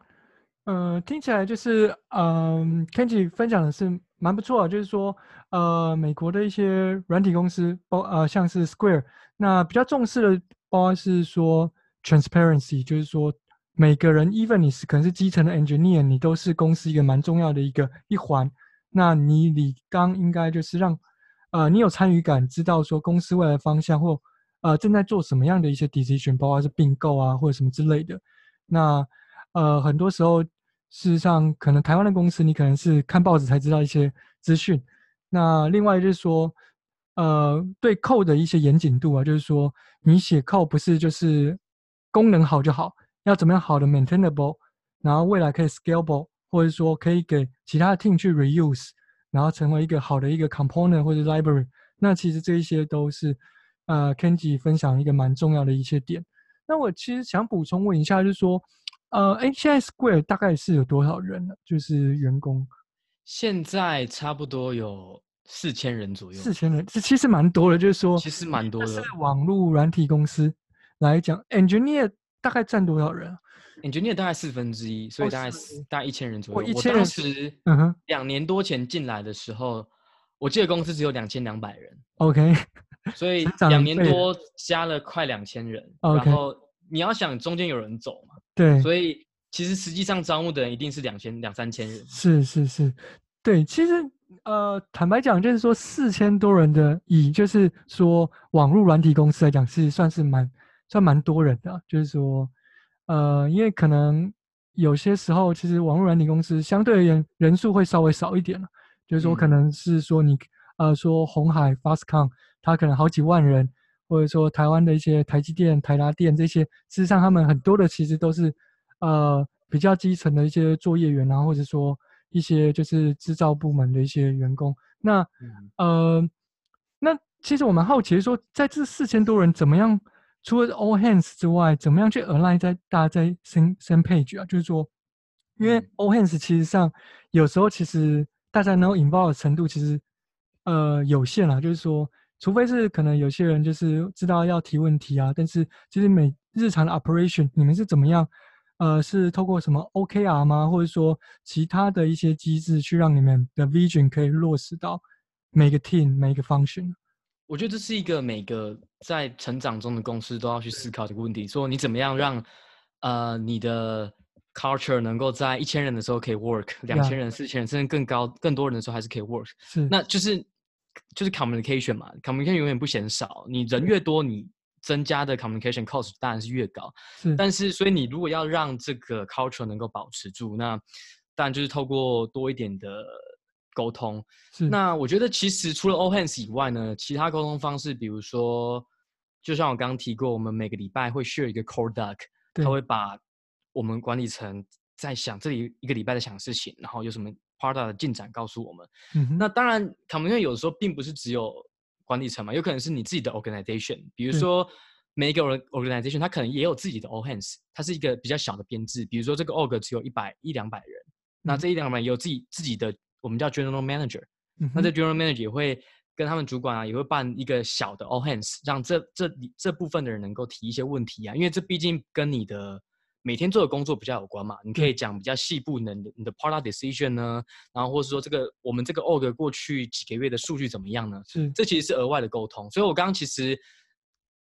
呃，听起来就是嗯 Kenji 分享的是蛮不错的，就是说呃，美国的一些软体公司，包呃像是 Square，那比较重视的，包括是说 transparency，就是说每个人，even 你是可能是基层的 engineer，你都是公司一个蛮重要的一个一环。那你理当应该就是让呃，你有参与感，知道说公司未来方向或。呃，正在做什么样的一些 decision，包括是并购啊，或者什么之类的。那呃，很多时候，事实上，可能台湾的公司，你可能是看报纸才知道一些资讯。那另外就是说，呃，对 code 的一些严谨度啊，就是说，你写 code 不是就是功能好就好，要怎么样好的 maintainable，然后未来可以 scalable，或者说可以给其他的 team 去 reuse，然后成为一个好的一个 component 或者 library。那其实这一些都是。呃，Kenji 分享一个蛮重要的一些点。那我其实想补充问一下，就是说，呃，哎，现在 Square 大概是有多少人呢？就是员工？现在差不多有四千人左右。四千人，这其实蛮多的。就是说，其实蛮多的。是网络软体公司来讲，Engineer 大概占多少人？Engineer 大概四分之一，所以大概、哦、大概一千人左右。我当时两年多前进来的时候，我记得公司只有两千两百人。OK，<laughs> 所以两年多加了快两千人。然后你要想中间有人走嘛？对。所以其实实际上招募的人一定是两千两三千人。是是是，对，其实。呃，坦白讲，就是说四千多人的，以就是说网络软体公司来讲，是算是蛮算蛮多人的啊。就是说，呃，因为可能有些时候，其实网络软体公司相对而言人数会稍微少一点了。就是说，可能是说你呃说红海 Fastcon，它可能好几万人，或者说台湾的一些台积电、台达电这些，事实上他们很多的其实都是呃比较基层的一些作业员啊，或者说。一些就是制造部门的一些员工，那、嗯、呃，那其实我们好奇说，在这四千多人怎么样？除了 all hands 之外，怎么样去 align 在大家在 same same page 啊？就是说，因为 all hands 其实上有时候其实大家能够 involve 的程度其实呃有限啦，就是说，除非是可能有些人就是知道要提问题啊，但是其实每日常的 operation 你们是怎么样？呃，是透过什么 OKR 吗？或者说其他的一些机制，去让你们的 vision 可以落实到每个 team、每个 function？我觉得这是一个每个在成长中的公司都要去思考这个问题：说你怎么样让呃你的 culture 能够在一千人的时候可以 work，两千人、四千人甚至更高、更多人的时候还是可以 work。是，那就是就是 communication 嘛，communication 永远不嫌少。你人越多，你增加的 communication cost 当然是越高，是，但是所以你如果要让这个 culture 能够保持住，那当然就是透过多一点的沟通。是，那我觉得其实除了 all hands 以外呢，其他沟通方式，比如说，就像我刚刚提过，我们每个礼拜会 share 一个 core doc，他会把我们管理层在想这里一个礼拜在想事情，然后有什么 part 的进展告诉我们。嗯，那当然，communication 有时候并不是只有。管理层嘛，有可能是你自己的 organization，比如说每一个 organization，它可能也有自己的 all hands，它是一个比较小的编制。比如说这个 org 只有一百一两百人，嗯，那这一两百人有自己自己的我们叫 general manager，嗯，那这 general manager 也会跟他们主管啊，也会办一个小的 all hands，让这这这部分的人能够提一些问题啊，因为这毕竟跟你的。每天做的工作比较有关嘛，你可以讲比较细部的，你的 product decision 呢，然后或者说这个我们这个 org 过去几个月的数据怎么样呢？是，这其实是额外的沟通。所以我刚刚其实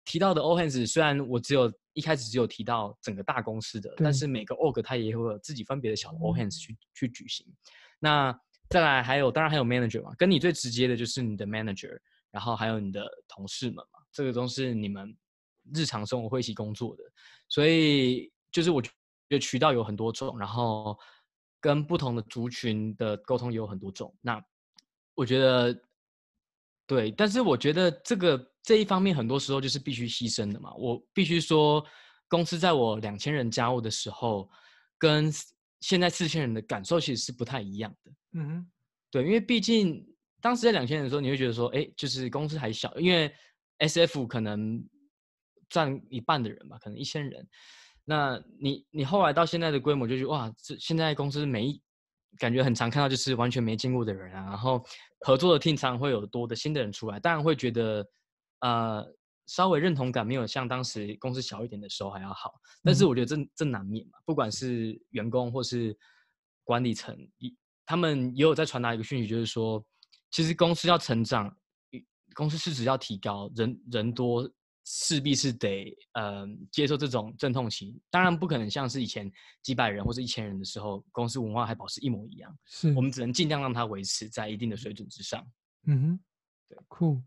提到的 all hands，虽然我只有一开始只有提到整个大公司的，但是每个 org 它也会有自己分别的小的 all hands 去去举行。那再来还有，当然还有 manager 嘛，跟你最直接的就是你的 manager，然后还有你的同事们嘛，这个都是你们日常生活会一起工作的，所以。就是我觉得渠道有很多种，然后跟不同的族群的沟通也有很多种。那我觉得对，但是我觉得这个这一方面很多时候就是必须牺牲的嘛。我必须说，公司在我两千人加入的时候，跟现在四千人的感受其实是不太一样的。嗯哼，对，因为毕竟当时在两千人的时候，你会觉得说，哎，就是公司还小，因为 SF 可能占一半的人吧，可能一千人。那你你后来到现在的规模，就觉得哇，这现在公司每一感觉很常看到就是完全没见过的人啊，然后合作的 team 常会有多的新的人出来，当然会觉得呃稍微认同感没有像当时公司小一点的时候还要好，但是我觉得这这难免嘛，不管是员工或是管理层，他们也有在传达一个讯息，就是说其实公司要成长，公司市值要提高，人人多。势必是得呃接受这种阵痛期，当然不可能像是以前几百人或者一千人的时候，公司文化还保持一模一样。是我们只能尽量让它维持在一定的水准之上。嗯哼，对，酷。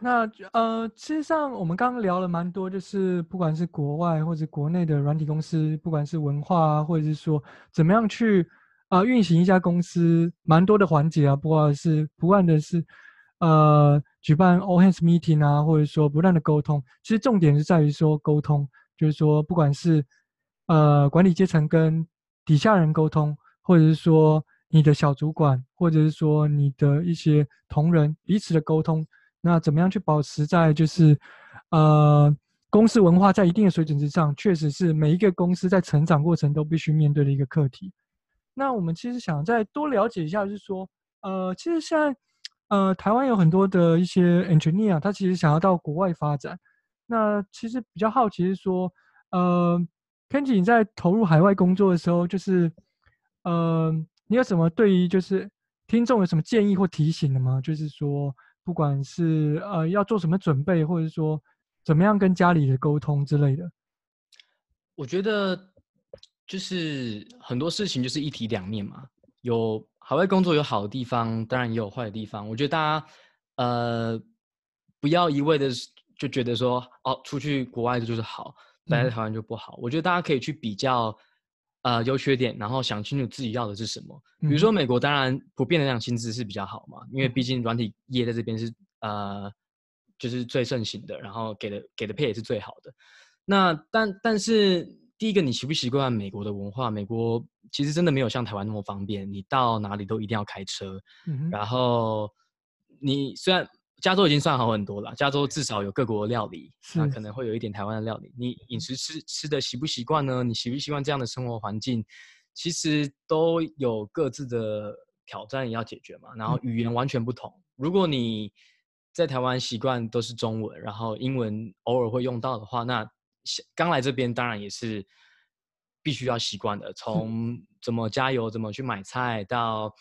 那呃，其实上我们刚刚聊了蛮多，就是不管是国外或者国内的软体公司，不管是文化啊，或者是说怎么样去啊、呃、运行一家公司，蛮多的环节啊，不管是不断的是。呃，举办 all hands meeting 啊，或者说不断的沟通，其实重点是在于说沟通，就是说不管是呃管理阶层跟底下人沟通，或者是说你的小主管，或者是说你的一些同仁彼此的沟通，那怎么样去保持在就是呃公司文化在一定的水准之上，确实是每一个公司在成长过程都必须面对的一个课题。那我们其实想再多了解一下，就是说呃，其实现在。呃，台湾有很多的一些 engineer，他其实想要到国外发展。那其实比较好奇是说，呃，Kenji 你在投入海外工作的时候，就是，呃，你有什么对于就是听众有什么建议或提醒的吗？就是说，不管是呃要做什么准备，或者说怎么样跟家里的沟通之类的。我觉得就是很多事情就是一体两面嘛，有海外工作有好的地方，当然也有坏的地方。我觉得大家呃不要一味的。就觉得说哦，出去国外的就是好，待在台湾就不好。嗯。我觉得大家可以去比较，呃，优缺点，然后想清楚自己要的是什么。比如说美国，当然普遍来讲薪资是比较好嘛，因为毕竟软体业在这边是呃，就是最盛行的，然后给的给的 pay 也是最好的。那但但是第一个，你习不习惯美国的文化？美国其实真的没有像台湾那么方便，你到哪里都一定要开车。嗯。然后你虽然。加州已经算好很多了，加州至少有各国的料理，那可能会有一点台湾的料理。你饮食吃吃的习不习惯呢？你习不习惯这样的生活环境？其实都有各自的挑战要解决嘛。然后语言完全不同，如果你在台湾习惯都是中文，然后英文偶尔会用到的话，那刚来这边当然也是必须要习惯的。从怎么加油、怎么去买菜，到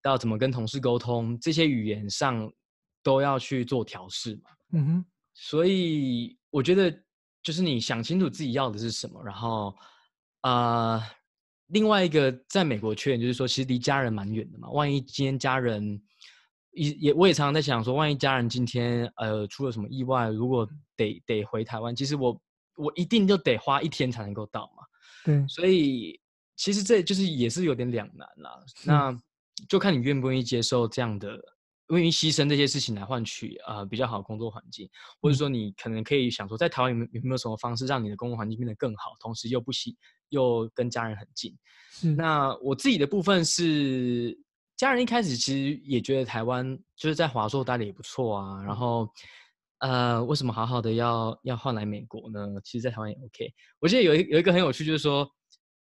到怎么跟同事沟通，这些语言上。都要去做调试嘛，嗯哼，所以我觉得就是你想清楚自己要的是什么，然后，啊、呃，另外一个在美国缺点就是说，其实离家人蛮远的嘛。万一今天家人也也，我也常常在想说，万一家人今天呃出了什么意外，如果得得回台湾，其实我我一定就得花一天才能够到嘛。对，所以其实这就是也是有点两难啦。那就看你愿不愿意接受这样的。愿意牺牲这些事情来换取啊、呃、比较好的工作环境，或者说你可能可以想说，在台湾有没有有没有什么方式让你的工作环境变得更好，同时又不惜又跟家人很近。那我自己的部分是，家人一开始其实也觉得台湾就是在华硕待的也不错啊，然后呃，为什么好好的要要换来美国呢？其实，在台湾也 OK。我记得有一有一个很有趣，就是说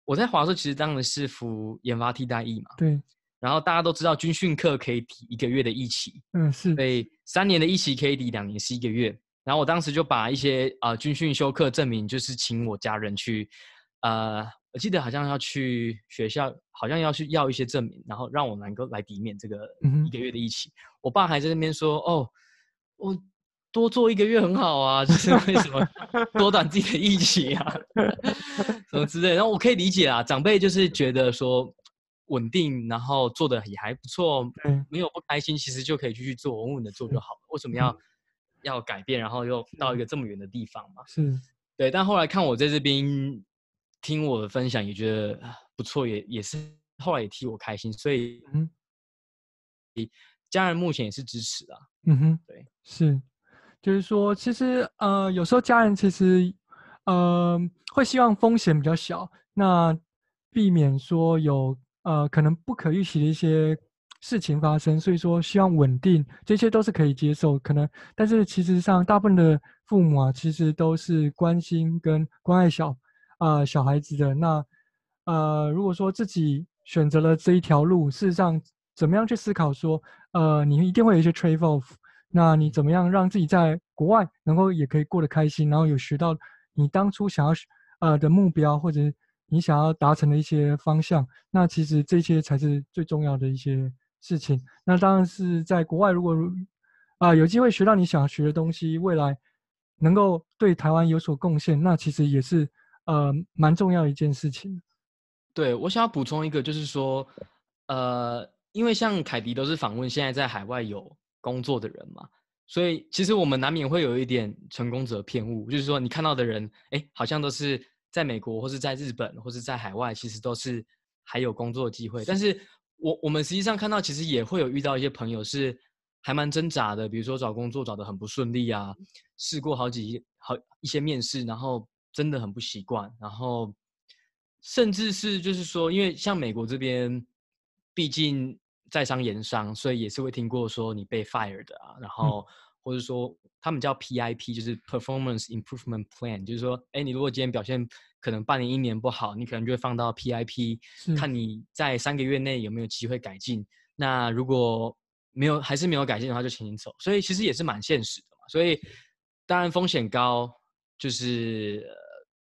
我在华硕其实当的是服研发替代役嘛。对。然后大家都知道军训课可以抵一个月的役期，嗯，是，所以三年的役期可以抵两年是一个月。然后我当时就把一些啊、呃、军训休课证明，就是请我家人去，呃，我记得好像要去学校，好像要去要一些证明，然后让我能够来抵免这个一个月的役期。嗯、我爸还在那边说：“哦，我多做一个月很好啊，就是 <laughs> 为什么多短自己的役期啊，<laughs> 什么之类。”然后我可以理解啊，长辈就是觉得说。稳定，然后做的也还不错，嗯，没有不开心，其实就可以继续做，稳稳的做就好了。为什么要要改变，然后又到一个这么远的地方嘛？是，对。但后来看我在这边听我的分享，也觉得不错，也也是后来也替我开心，所以嗯，家人目前也是支持的。嗯哼，对，是，就是说，其实呃，有时候家人其实呃会希望风险比较小，那避免说有。呃，可能不可预期的一些事情发生，所以说希望稳定，这些都是可以接受。可能，但是其实上大部分的父母啊，其实都是关心跟关爱小啊、呃、小孩子的。那呃，如果说自己选择了这一条路，事实上怎么样去思考说，呃，你一定会有一些 trade off。那你怎么样让自己在国外能够也可以过得开心，然后有学到你当初想要呃的目标或者。你想要达成的一些方向，那其实这些才是最重要的一些事情。那当然是在国外，如果啊、有机会学到你想学的东西，未来能够对台湾有所贡献，那其实也是呃蛮重要的一件事情。对，我想要补充一个，就是说，呃，因为像凯迪都是访问现在在海外有工作的人嘛，所以其实我们难免会有一点成功者偏误，就是说你看到的人，哎，好像都是。在美国或是在日本或是在海外，其实都是还有工作机会。但是。我我们实际上看到，其实也会有遇到一些朋友是还蛮挣扎的，比如说找工作找得很不顺利啊，试过好几好一些面试，然后真的很不习惯，然后甚至是就是说，因为像美国这边，毕竟在商言商，所以也是会听过说你被 fired 的啊，然后或者说。他们叫 PIP，就是 Performance Improvement Plan，就是说，哎，你如果今天表现可能半年、一年不好，你可能就会放到 PIP，看你在三个月内有没有机会改进。那如果没有，还是没有改进的话，就请你走。所以其实也是蛮现实的嘛。所以当然风险高，就是、呃、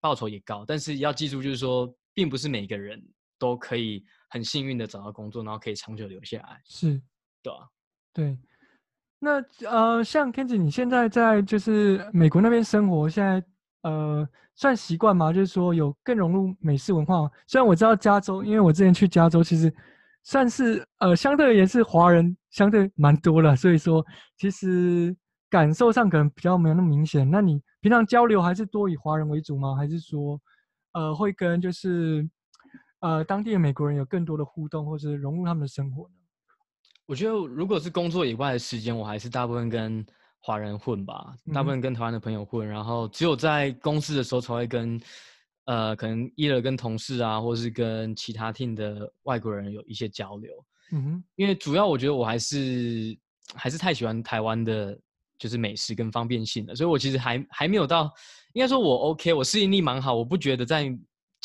报酬也高，但是要记住，就是说，并不是每个人都可以很幸运的找到工作，然后可以长久留下来。是，对啊，对。那呃，像 Kenji，你现在在就是美国那边生活，现在呃算习惯吗？就是说有更融入美式文化。虽然我知道加州，因为我之前去加州，其实算是呃相对而言是华人相对蛮多了，所以说其实感受上可能比较没有那么明显。那你平常交流还是多以华人为主吗？还是说呃会跟就是呃当地的美国人有更多的互动，或是融入他们的生活？我觉得，如果是工作以外的时间，我还是大部分跟华人混吧，大部分跟台湾的朋友混，嗯、然后只有在公司的时候才会跟，呃，可能一了跟同事啊，或是跟其他 team 的外国人有一些交流。嗯哼，因为主要我觉得我还是还是太喜欢台湾的，就是美食跟方便性了，所以我其实还还没有到，应该说我 OK，我适应力蛮好，我不觉得在。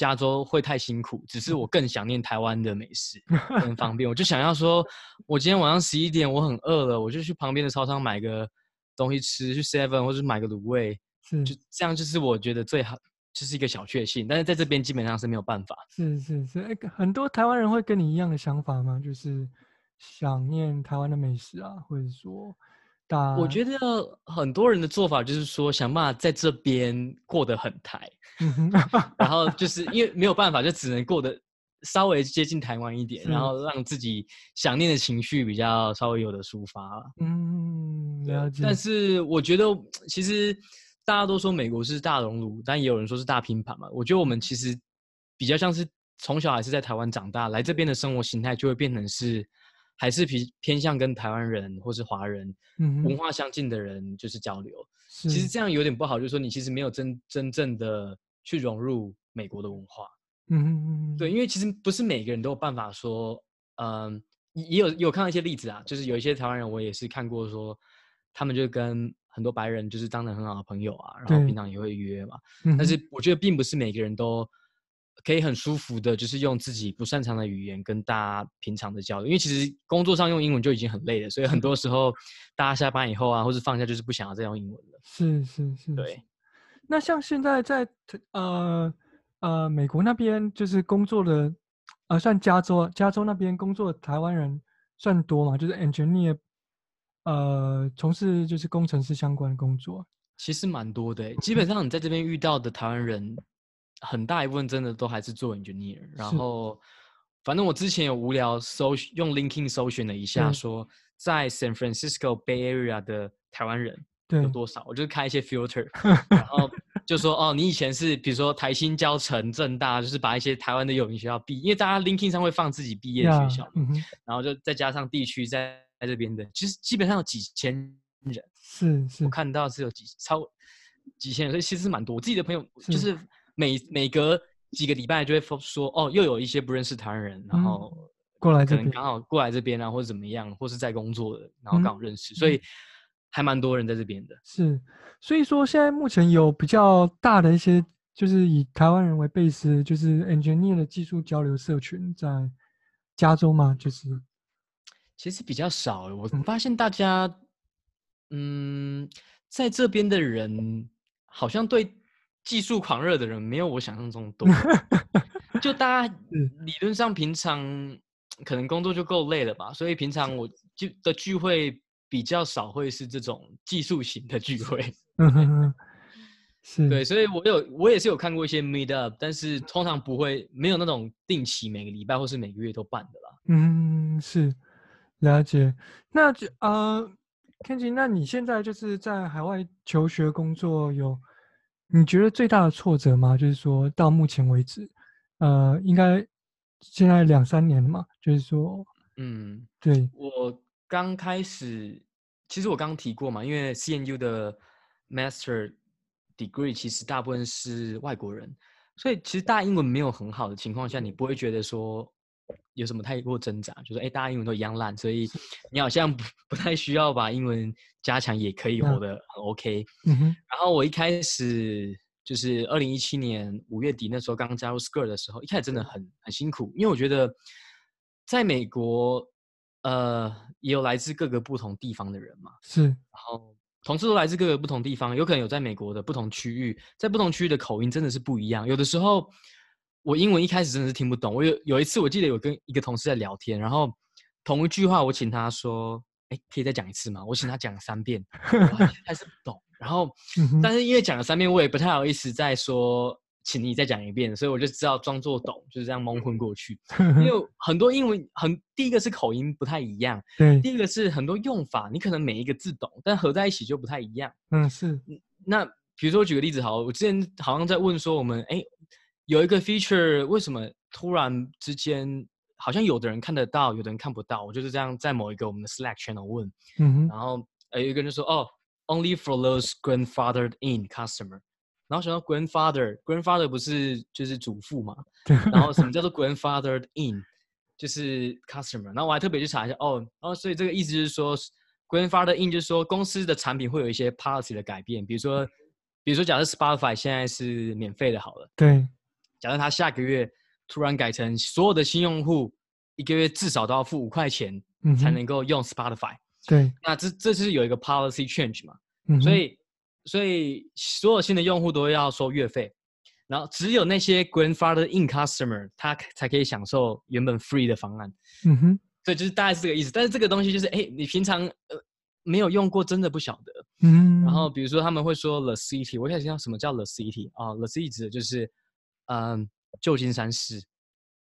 加州会太辛苦，只是我更想念台湾的美食，<laughs> 很方便。我就想要说，我今天晚上十一点我很饿了，我就去旁边的超商买个东西吃，去 Seven 或者买个卤味，是就这样，就是我觉得最好，就是一个小确幸。但是在这边基本上是没有办法。是是是，欸，很多台湾人会跟你一样的想法吗？就是想念台湾的美食啊，或者说。我觉得很多人的做法就是说，想办法在这边过得很台，<laughs> 然后就 <laughs> 是因为没有办法，就只能过得稍微接近台湾一点，然后让自己想念的情绪比较稍微有的抒发。嗯，了解。但是我觉得，其实大家都说美国是大熔炉，但也有人说是大拼盘嘛。我觉得我们其实比较像是从小还是在台湾长大，来这边的生活形态就会变成是。还是偏偏向跟台湾人或是华人文化相近的人就是交流，嗯、其实这样有点不好，就是说你其实没有真真正的去融入美国的文化。嗯，对，因为其实不是每个人都有办法说，嗯，也有有看到一些例子啊，就是有一些台湾人我也是看过说，他们就跟很多白人就是当成很好的朋友啊，然后平常也会约嘛。嗯、但是我觉得并不是每个人都。可以很舒服的，就是用自己不擅长的语言跟大家平常的交流，因为其实工作上用英文就已经很累了，所以很多时候大家下班以后啊，或是放假就是不想要再用英文了。是是是，对。那像现在在呃呃美国那边，就是工作的，呃，算加州，加州那边工作的台湾人算多嘛？就是 engineer，呃，从事就是工程师相关的工作。其实蛮多的，基本上你在这边遇到的台湾人。很大一部分真的都还是做 engineer，然后反正我之前有无聊搜用 LinkedIn 搜寻了一下，说在 San Francisco Bay Area 的台湾人有多少，我就开一些 filter，<laughs> 然后就说哦，你以前是比如说台新交城、正大，就是把一些台湾的有名学校毕，因为大家 LinkedIn 上会放自己毕业的学校，然后就再加上地区在在这边的，其实基本上有几千人，是是，我看到是有几超几千人，所以其实是蛮多。我自己的朋友就是。每每隔几个礼拜就会说哦，又有一些不认识台湾人，然后过来，可能刚好过来这边啊，或者怎么样，或是在工作的，然后刚好认识，嗯、所以还蛮多人在这边的。是，所以说现在目前有比较大的一些，就是以台湾人为 base，就是 engineer 的技术交流社群在加州嘛，就是其实比较少。我发现大家，嗯，在这边的人好像对。技术狂热的人没有我想象中多，<laughs> 就大家理论上平常可能工作就够累了吧，所以平常我就的聚会比较少，会是这种技术型的聚会。是，对，所以我有我也是有看过一些 meet up，但是通常不会没有那种定期每个礼拜或是每个月都办的啦。嗯，是了解。那就呃，Kenji，那你现在就是在海外求学工作有？你觉得最大的挫折吗？就是说到目前为止，呃，应该现在两三年了嘛。就是说，嗯，对，我刚开始，其实我刚刚提过嘛，因为 CNU 的 Master Degree 其实大部分是外国人，所以其实大英文没有很好的情况下，你不会觉得说。有什么太过挣扎？就是哎，大家英文都一样烂，所以你好像不不太需要把英文加强，也可以活得很 OK。嗯哼。然后我一开始就是二零一七年五月底那时候刚加入 Skirt 的时候，一开始真的很很辛苦，因为我觉得在美国，呃，也有来自各个不同地方的人嘛。是。然后同事都来自各个不同地方，有可能有在美国的不同区域，在不同区域的口音真的是不一样。有的时候，我英文一开始真的是听不懂。我有有一次，我记得有跟一个同事在聊天，然后同一句话，我请他说：“哎，可以再讲一次吗？”我请他讲三遍，还是不懂。然后，<laughs> 但是因为讲了三遍，我也不太好意思再说。请你再讲一遍，所以我就知道装作懂，就是这样蒙混过去。<laughs> 因为很多英文很，第一个是口音不太一样，<laughs> 对，第一个是很多用法，你可能每一个字懂，但合在一起就不太一样。嗯，是。那比如说我举个例子好，我之前好像在问说，我们哎有一个 feature 为什么突然之间好像有的人看得到，有的人看不到？我就是这样在某一个我们的 Slack channel 问，嗯，然后有一个人就说哦，only for those grandfathered in customer。然后想到 grandfather，grandfather 不是就是祖父嘛？然后什么叫做 grandfathered in，就是 customer。然后我还特别去查一下，哦，哦，所以这个意思就是说，grandfathered in 就是说公司的产品会有一些 policy 的改变，比如说，比如说假设 Spotify 现在是免费的，好了，对。假设他下个月突然改成所有的新用户一个月至少都要付五块钱才能够用 Spotify，嗯。对。那这这是有一个 policy change 嘛？嗯。所以。所以所有新的用户都要收月费，然后只有那些 grandfather in customer 他才可以享受原本 free 的方案。嗯哼，所以就是大概是这个意思。但是这个东西就是，哎，你平常呃没有用过，真的不晓得。嗯。然后比如说他们会说 the city，我一开始听到什么叫 the city 啊？the city 指的就是嗯旧金山市，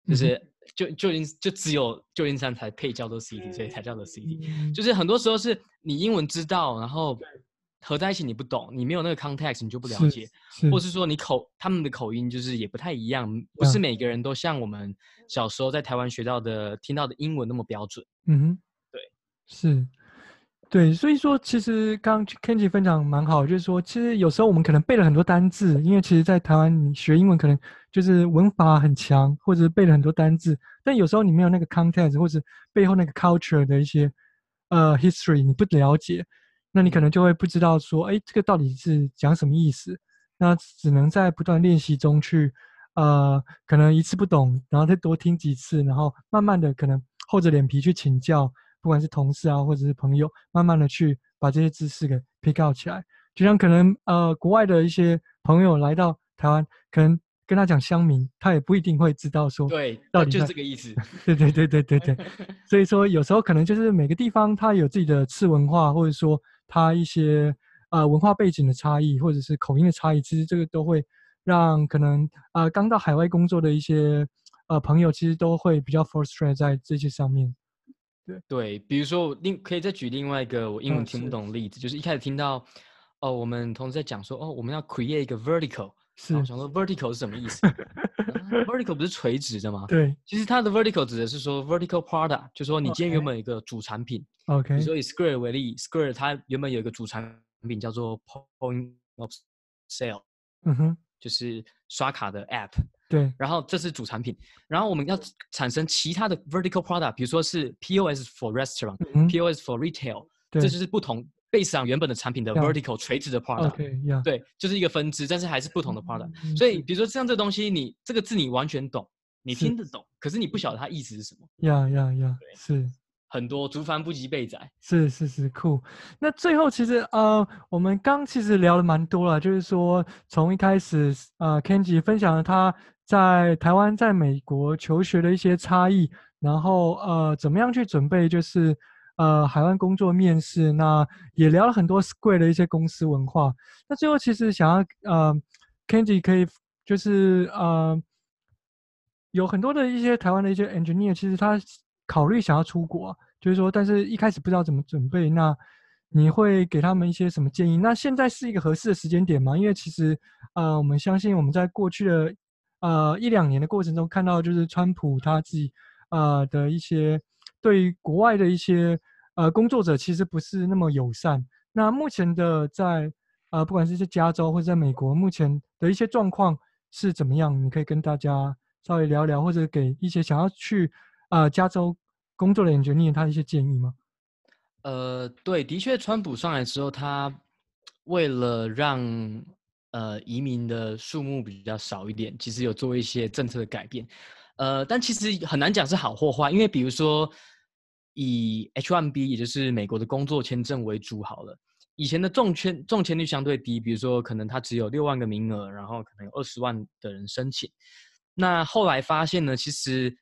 就是旧旧金就只有旧金山才配叫做 city，所以才叫 the city。嗯。就是很多时候是你英文知道，然后。合在一起你不懂，你没有那个 context，你就不了解，或是说你口他们的口音就是也不太一样，不是每个人都像我们小时候在台湾学到的、听到的英文那么标准。嗯哼，对，是，对，所以说其实刚刚 Kenji 分享蛮好，就是说其实有时候我们可能背了很多单字，因为其实在台湾你学英文可能就是文法很强，或者是背了很多单字，但有时候你没有那个 context 或者背后那个 culture 的一些呃 history，你不了解。那你可能就会不知道说，哎，这个到底是讲什么意思？那只能在不断练习中去，呃，可能一次不懂，然后再多听几次，然后慢慢的可能厚着脸皮去请教，不管是同事啊或者是朋友，慢慢的去把这些知识给 pick out 起来。就像可能呃国外的一些朋友来到台湾，可能跟他讲乡民，他也不一定会知道说，对，到底就是这个意思。对对对对对对，<laughs> 所以说有时候可能就是每个地方它有自己的次文化，或者说。它一些呃文化背景的差异，或者是口音的差异，其实这个都会让可能呃刚到海外工作的一些呃朋友，其实都会比较 frustrated 在这些上面。对对，比如说我另可以再举另外一个我英文听不懂的例子，嗯、是就是一开始听到哦，我们同事在讲说哦，我们要 create 一个 vertical，是然后想说 vertical 是什么意思？<laughs> vertical 不是垂直的吗？对，其实它的 vertical 指的是说 vertical product，就是说你今天原本有一个主产品。OK，比如说以 Square 为例，Square 它原本有一个主产品叫做 Point of Sale，嗯哼，就是刷卡的 App。对，然后这是主产品，然后我们要产生其他的 Vertical Product，比如说是 POS for Restaurant，POS、嗯、for Retail，这就是不同 base 上原本的产品的 Vertical 垂直的 Product。Okay, 对，就是一个分支，但是还是不同的 Product、嗯。所以比如说像这东西，你这个字你完全懂，你听得懂，可是你不晓得它意思是什么。呀呀呀，是。很多族繁不及被宰，是是是酷。那最后其实呃，我们刚其实聊了蛮多了，就是说从一开始呃，Kenji 分享了他在台湾、在美国求学的一些差异，然后呃，怎么样去准备就是呃海外工作面试。那也聊了很多 Square 的一些公司文化。那最后其实想要呃，Kenji 可以就是呃，有很多的一些台湾的一些 engineer，其实他。考虑想要出国，就是说，但是一开始不知道怎么准备，那你会给他们一些什么建议？那现在是一个合适的时间点吗？因为其实，呃，我们相信我们在过去的呃一两年的过程中，看到就是川普他自己呃的一些对于国外的一些呃工作者其实不是那么友善。那目前的在呃不管是在加州或者在美国，目前的一些状况是怎么样？你可以跟大家稍微聊聊，或者给一些想要去。呃，加州工作的人，你有他一些建议吗？呃，对，的确，川普上来之后，他为了让呃移民的数目比较少一点，其实有做一些政策的改变。呃，但其实很难讲是好或坏，因为比如说以 H-1B，也就是美国的工作签证为主好了，以前的中签中签率相对低，比如说可能他只有六万个名额，然后可能有二十万的人申请。那后来发现呢，其实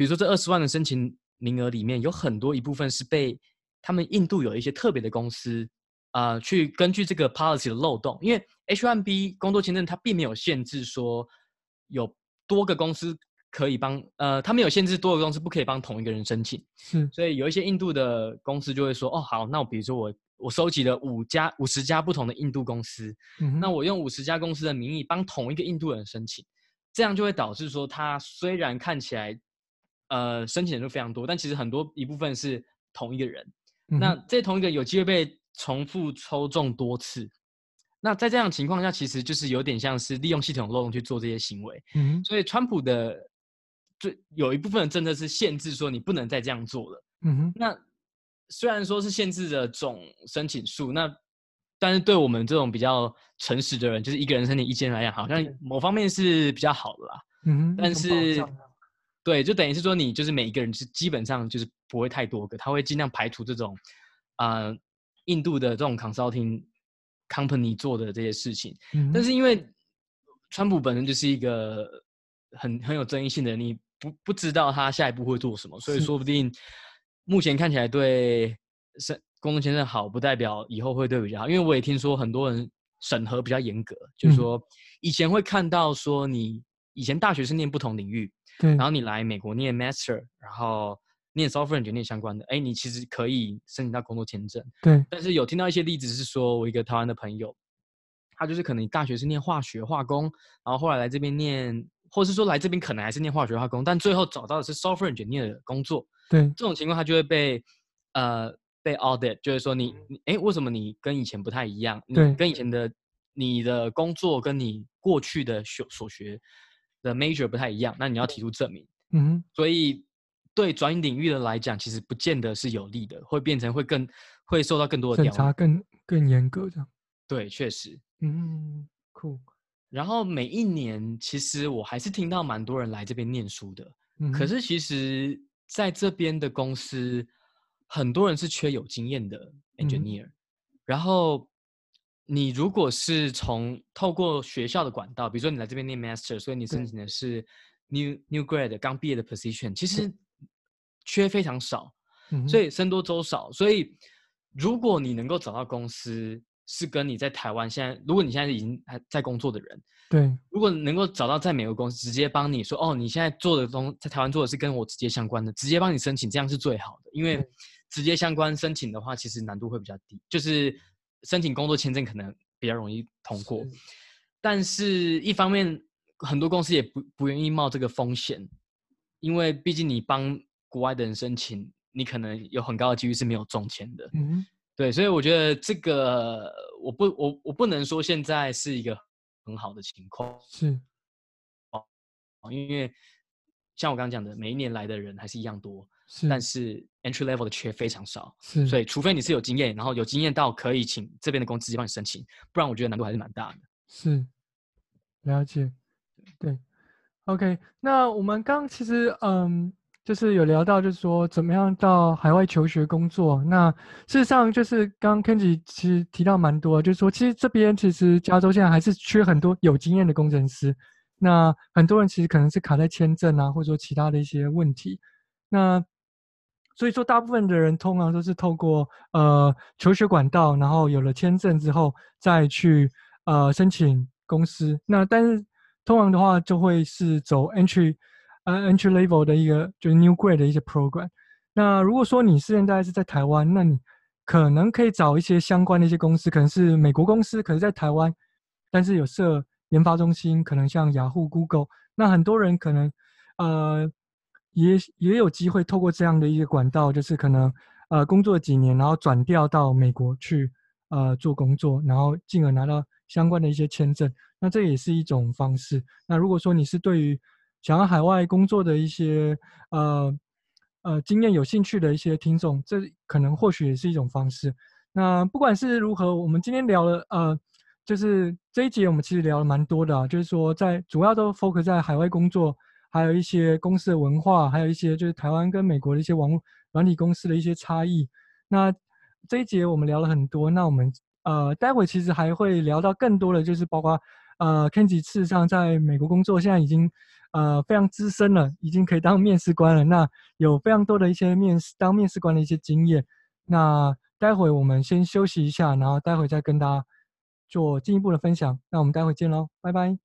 比如说这二十万的申请名额里面，有很多一部分是被他们印度有一些特别的公司啊、呃，去根据这个 policy 的漏洞，因为 H1B 工作签证它并没有限制说有多个公司。可以帮呃，他们有限制，多个公司不可以帮同一个人申请。是，所以有一些印度的公司就会说，哦，好，那我比如说我我收集了五家五十家不同的印度公司，嗯、那我用五十家公司的名义帮同一个印度人申请，这样就会导致说，他虽然看起来呃申请人数非常多，但其实很多一部分是同一个人。嗯、那这同一个有机会被重复抽中多次。那在这样的情况下，其实就是有点像是利用系统漏洞去做这些行为。嗯，所以川普的。最有一部分的政策是限制说你不能再这样做了。嗯哼。那虽然说是限制的总申请数，那但是对我们这种比较诚实的人，就是一个人申请一间来讲，好像某方面是比较好的啦。嗯哼。但是，对，就等于是说你就是每一个人是基本上就是不会太多个，他会尽量排除这种啊、呃、印度的这种 consulting company 做的这些事情。嗯。但是因为川普本身就是一个很很有争议性的，你。不不知道他下一步会做什么，所以说不定目前看起来对申工作签证好，不代表以后会对比较好。因为我也听说很多人审核比较严格，嗯、就是说以前会看到说你以前大学是念不同领域，对，然后你来美国念 master，然后念 software 就念相关的，哎，你其实可以申请到工作签证，对。但是有听到一些例子是说，我一个台湾的朋友，他就是可能大学是念化学化工，然后后来来这边念。或是说来这边可能还是念化学化工，但最后找到的是 software engineer 的工作。对，这种情况他就会被呃被 audit，就是说你你哎为什么你跟以前不太一样？对，你跟以前的你的工作跟你过去的学所学的 major 不太一样，那你要提出证明。嗯哼，所以对转领域的来讲，其实不见得是有利的，会变成会更会受到更多的调查，更更严格这样。对，确实。嗯，酷。然后每一年，其实我还是听到蛮多人来这边念书的。嗯、可是其实在这边的公司，很多人是缺有经验的 engineer。嗯、然后你如果是从透过学校的管道，比如说你来这边念 master，所以你申请的是 new new grad 刚毕业的 position，其实缺非常少，嗯、所以僧多粥少。所以如果你能够找到公司，是跟你在台湾现在，如果你现在已经还在工作的人，对，如果能够找到在美国公司直接帮你说，哦，你现在做的东在台湾做的是跟我直接相关的，直接帮你申请，这样是最好的，因为直接相关申请的话，其实难度会比较低，就是申请工作签证可能比较容易通过，是，但是一方面很多公司也不不愿意冒这个风险，因为毕竟你帮国外的人申请，你可能有很高的几率是没有中签的，嗯。对，所以我觉得这个我不我我不能说现在是一个很好的情况，是。哦，因为像我刚刚讲的，每一年来的人还是一样多，是，但是 entry level 的缺非常少，是，所以除非你是有经验，然后有经验到可以请这边的公司帮你申请，不然我觉得难度还是蛮大的。是，了解，对，OK，那我们刚其实嗯。就是有聊到，就是说怎么样到海外求学工作。那事实上，就是刚刚 Kenji 其实提到蛮多，就是说其实这边其实加州现在还是缺很多有经验的工程师。那很多人其实可能是卡在签证啊，或者说其他的一些问题。那所以说，大部分的人通常都是透过呃求学管道，然后有了签证之后再去呃申请公司。那但是通常的话，就会是走 entry。呃，entry level 的一个就是 new grade 的一些 program。那如果说你现在是在台湾，那你可能可以找一些相关的一些公司，可能是美国公司，可能在台湾，但是有设研发中心，可能像雅虎、Google。那很多人可能呃也也有机会透过这样的一个管道，就是可能呃工作几年，然后转调到美国去呃做工作，然后进而拿到相关的一些签证。那这也是一种方式。那如果说你是对于想要海外工作的一些呃呃经验有兴趣的一些听众，这可能或许也是一种方式。那不管是如何，我们今天聊了呃，就是这一节我们其实聊了蛮多的啊，就是说在主要都 focus 在海外工作，还有一些公司的文化，还有一些就是台湾跟美国的一些网络软体公司的一些差异。那这一节我们聊了很多，那我们呃待会其实还会聊到更多的，就是包括呃 Kenji 事实上在美国工作，现在已经呃非常资深了，已经可以当面试官了。那有非常多的一些面试当面试官的一些经验。那待会我们先休息一下，然后待会再跟大家做进一步的分享。那我们待会见喽，拜拜。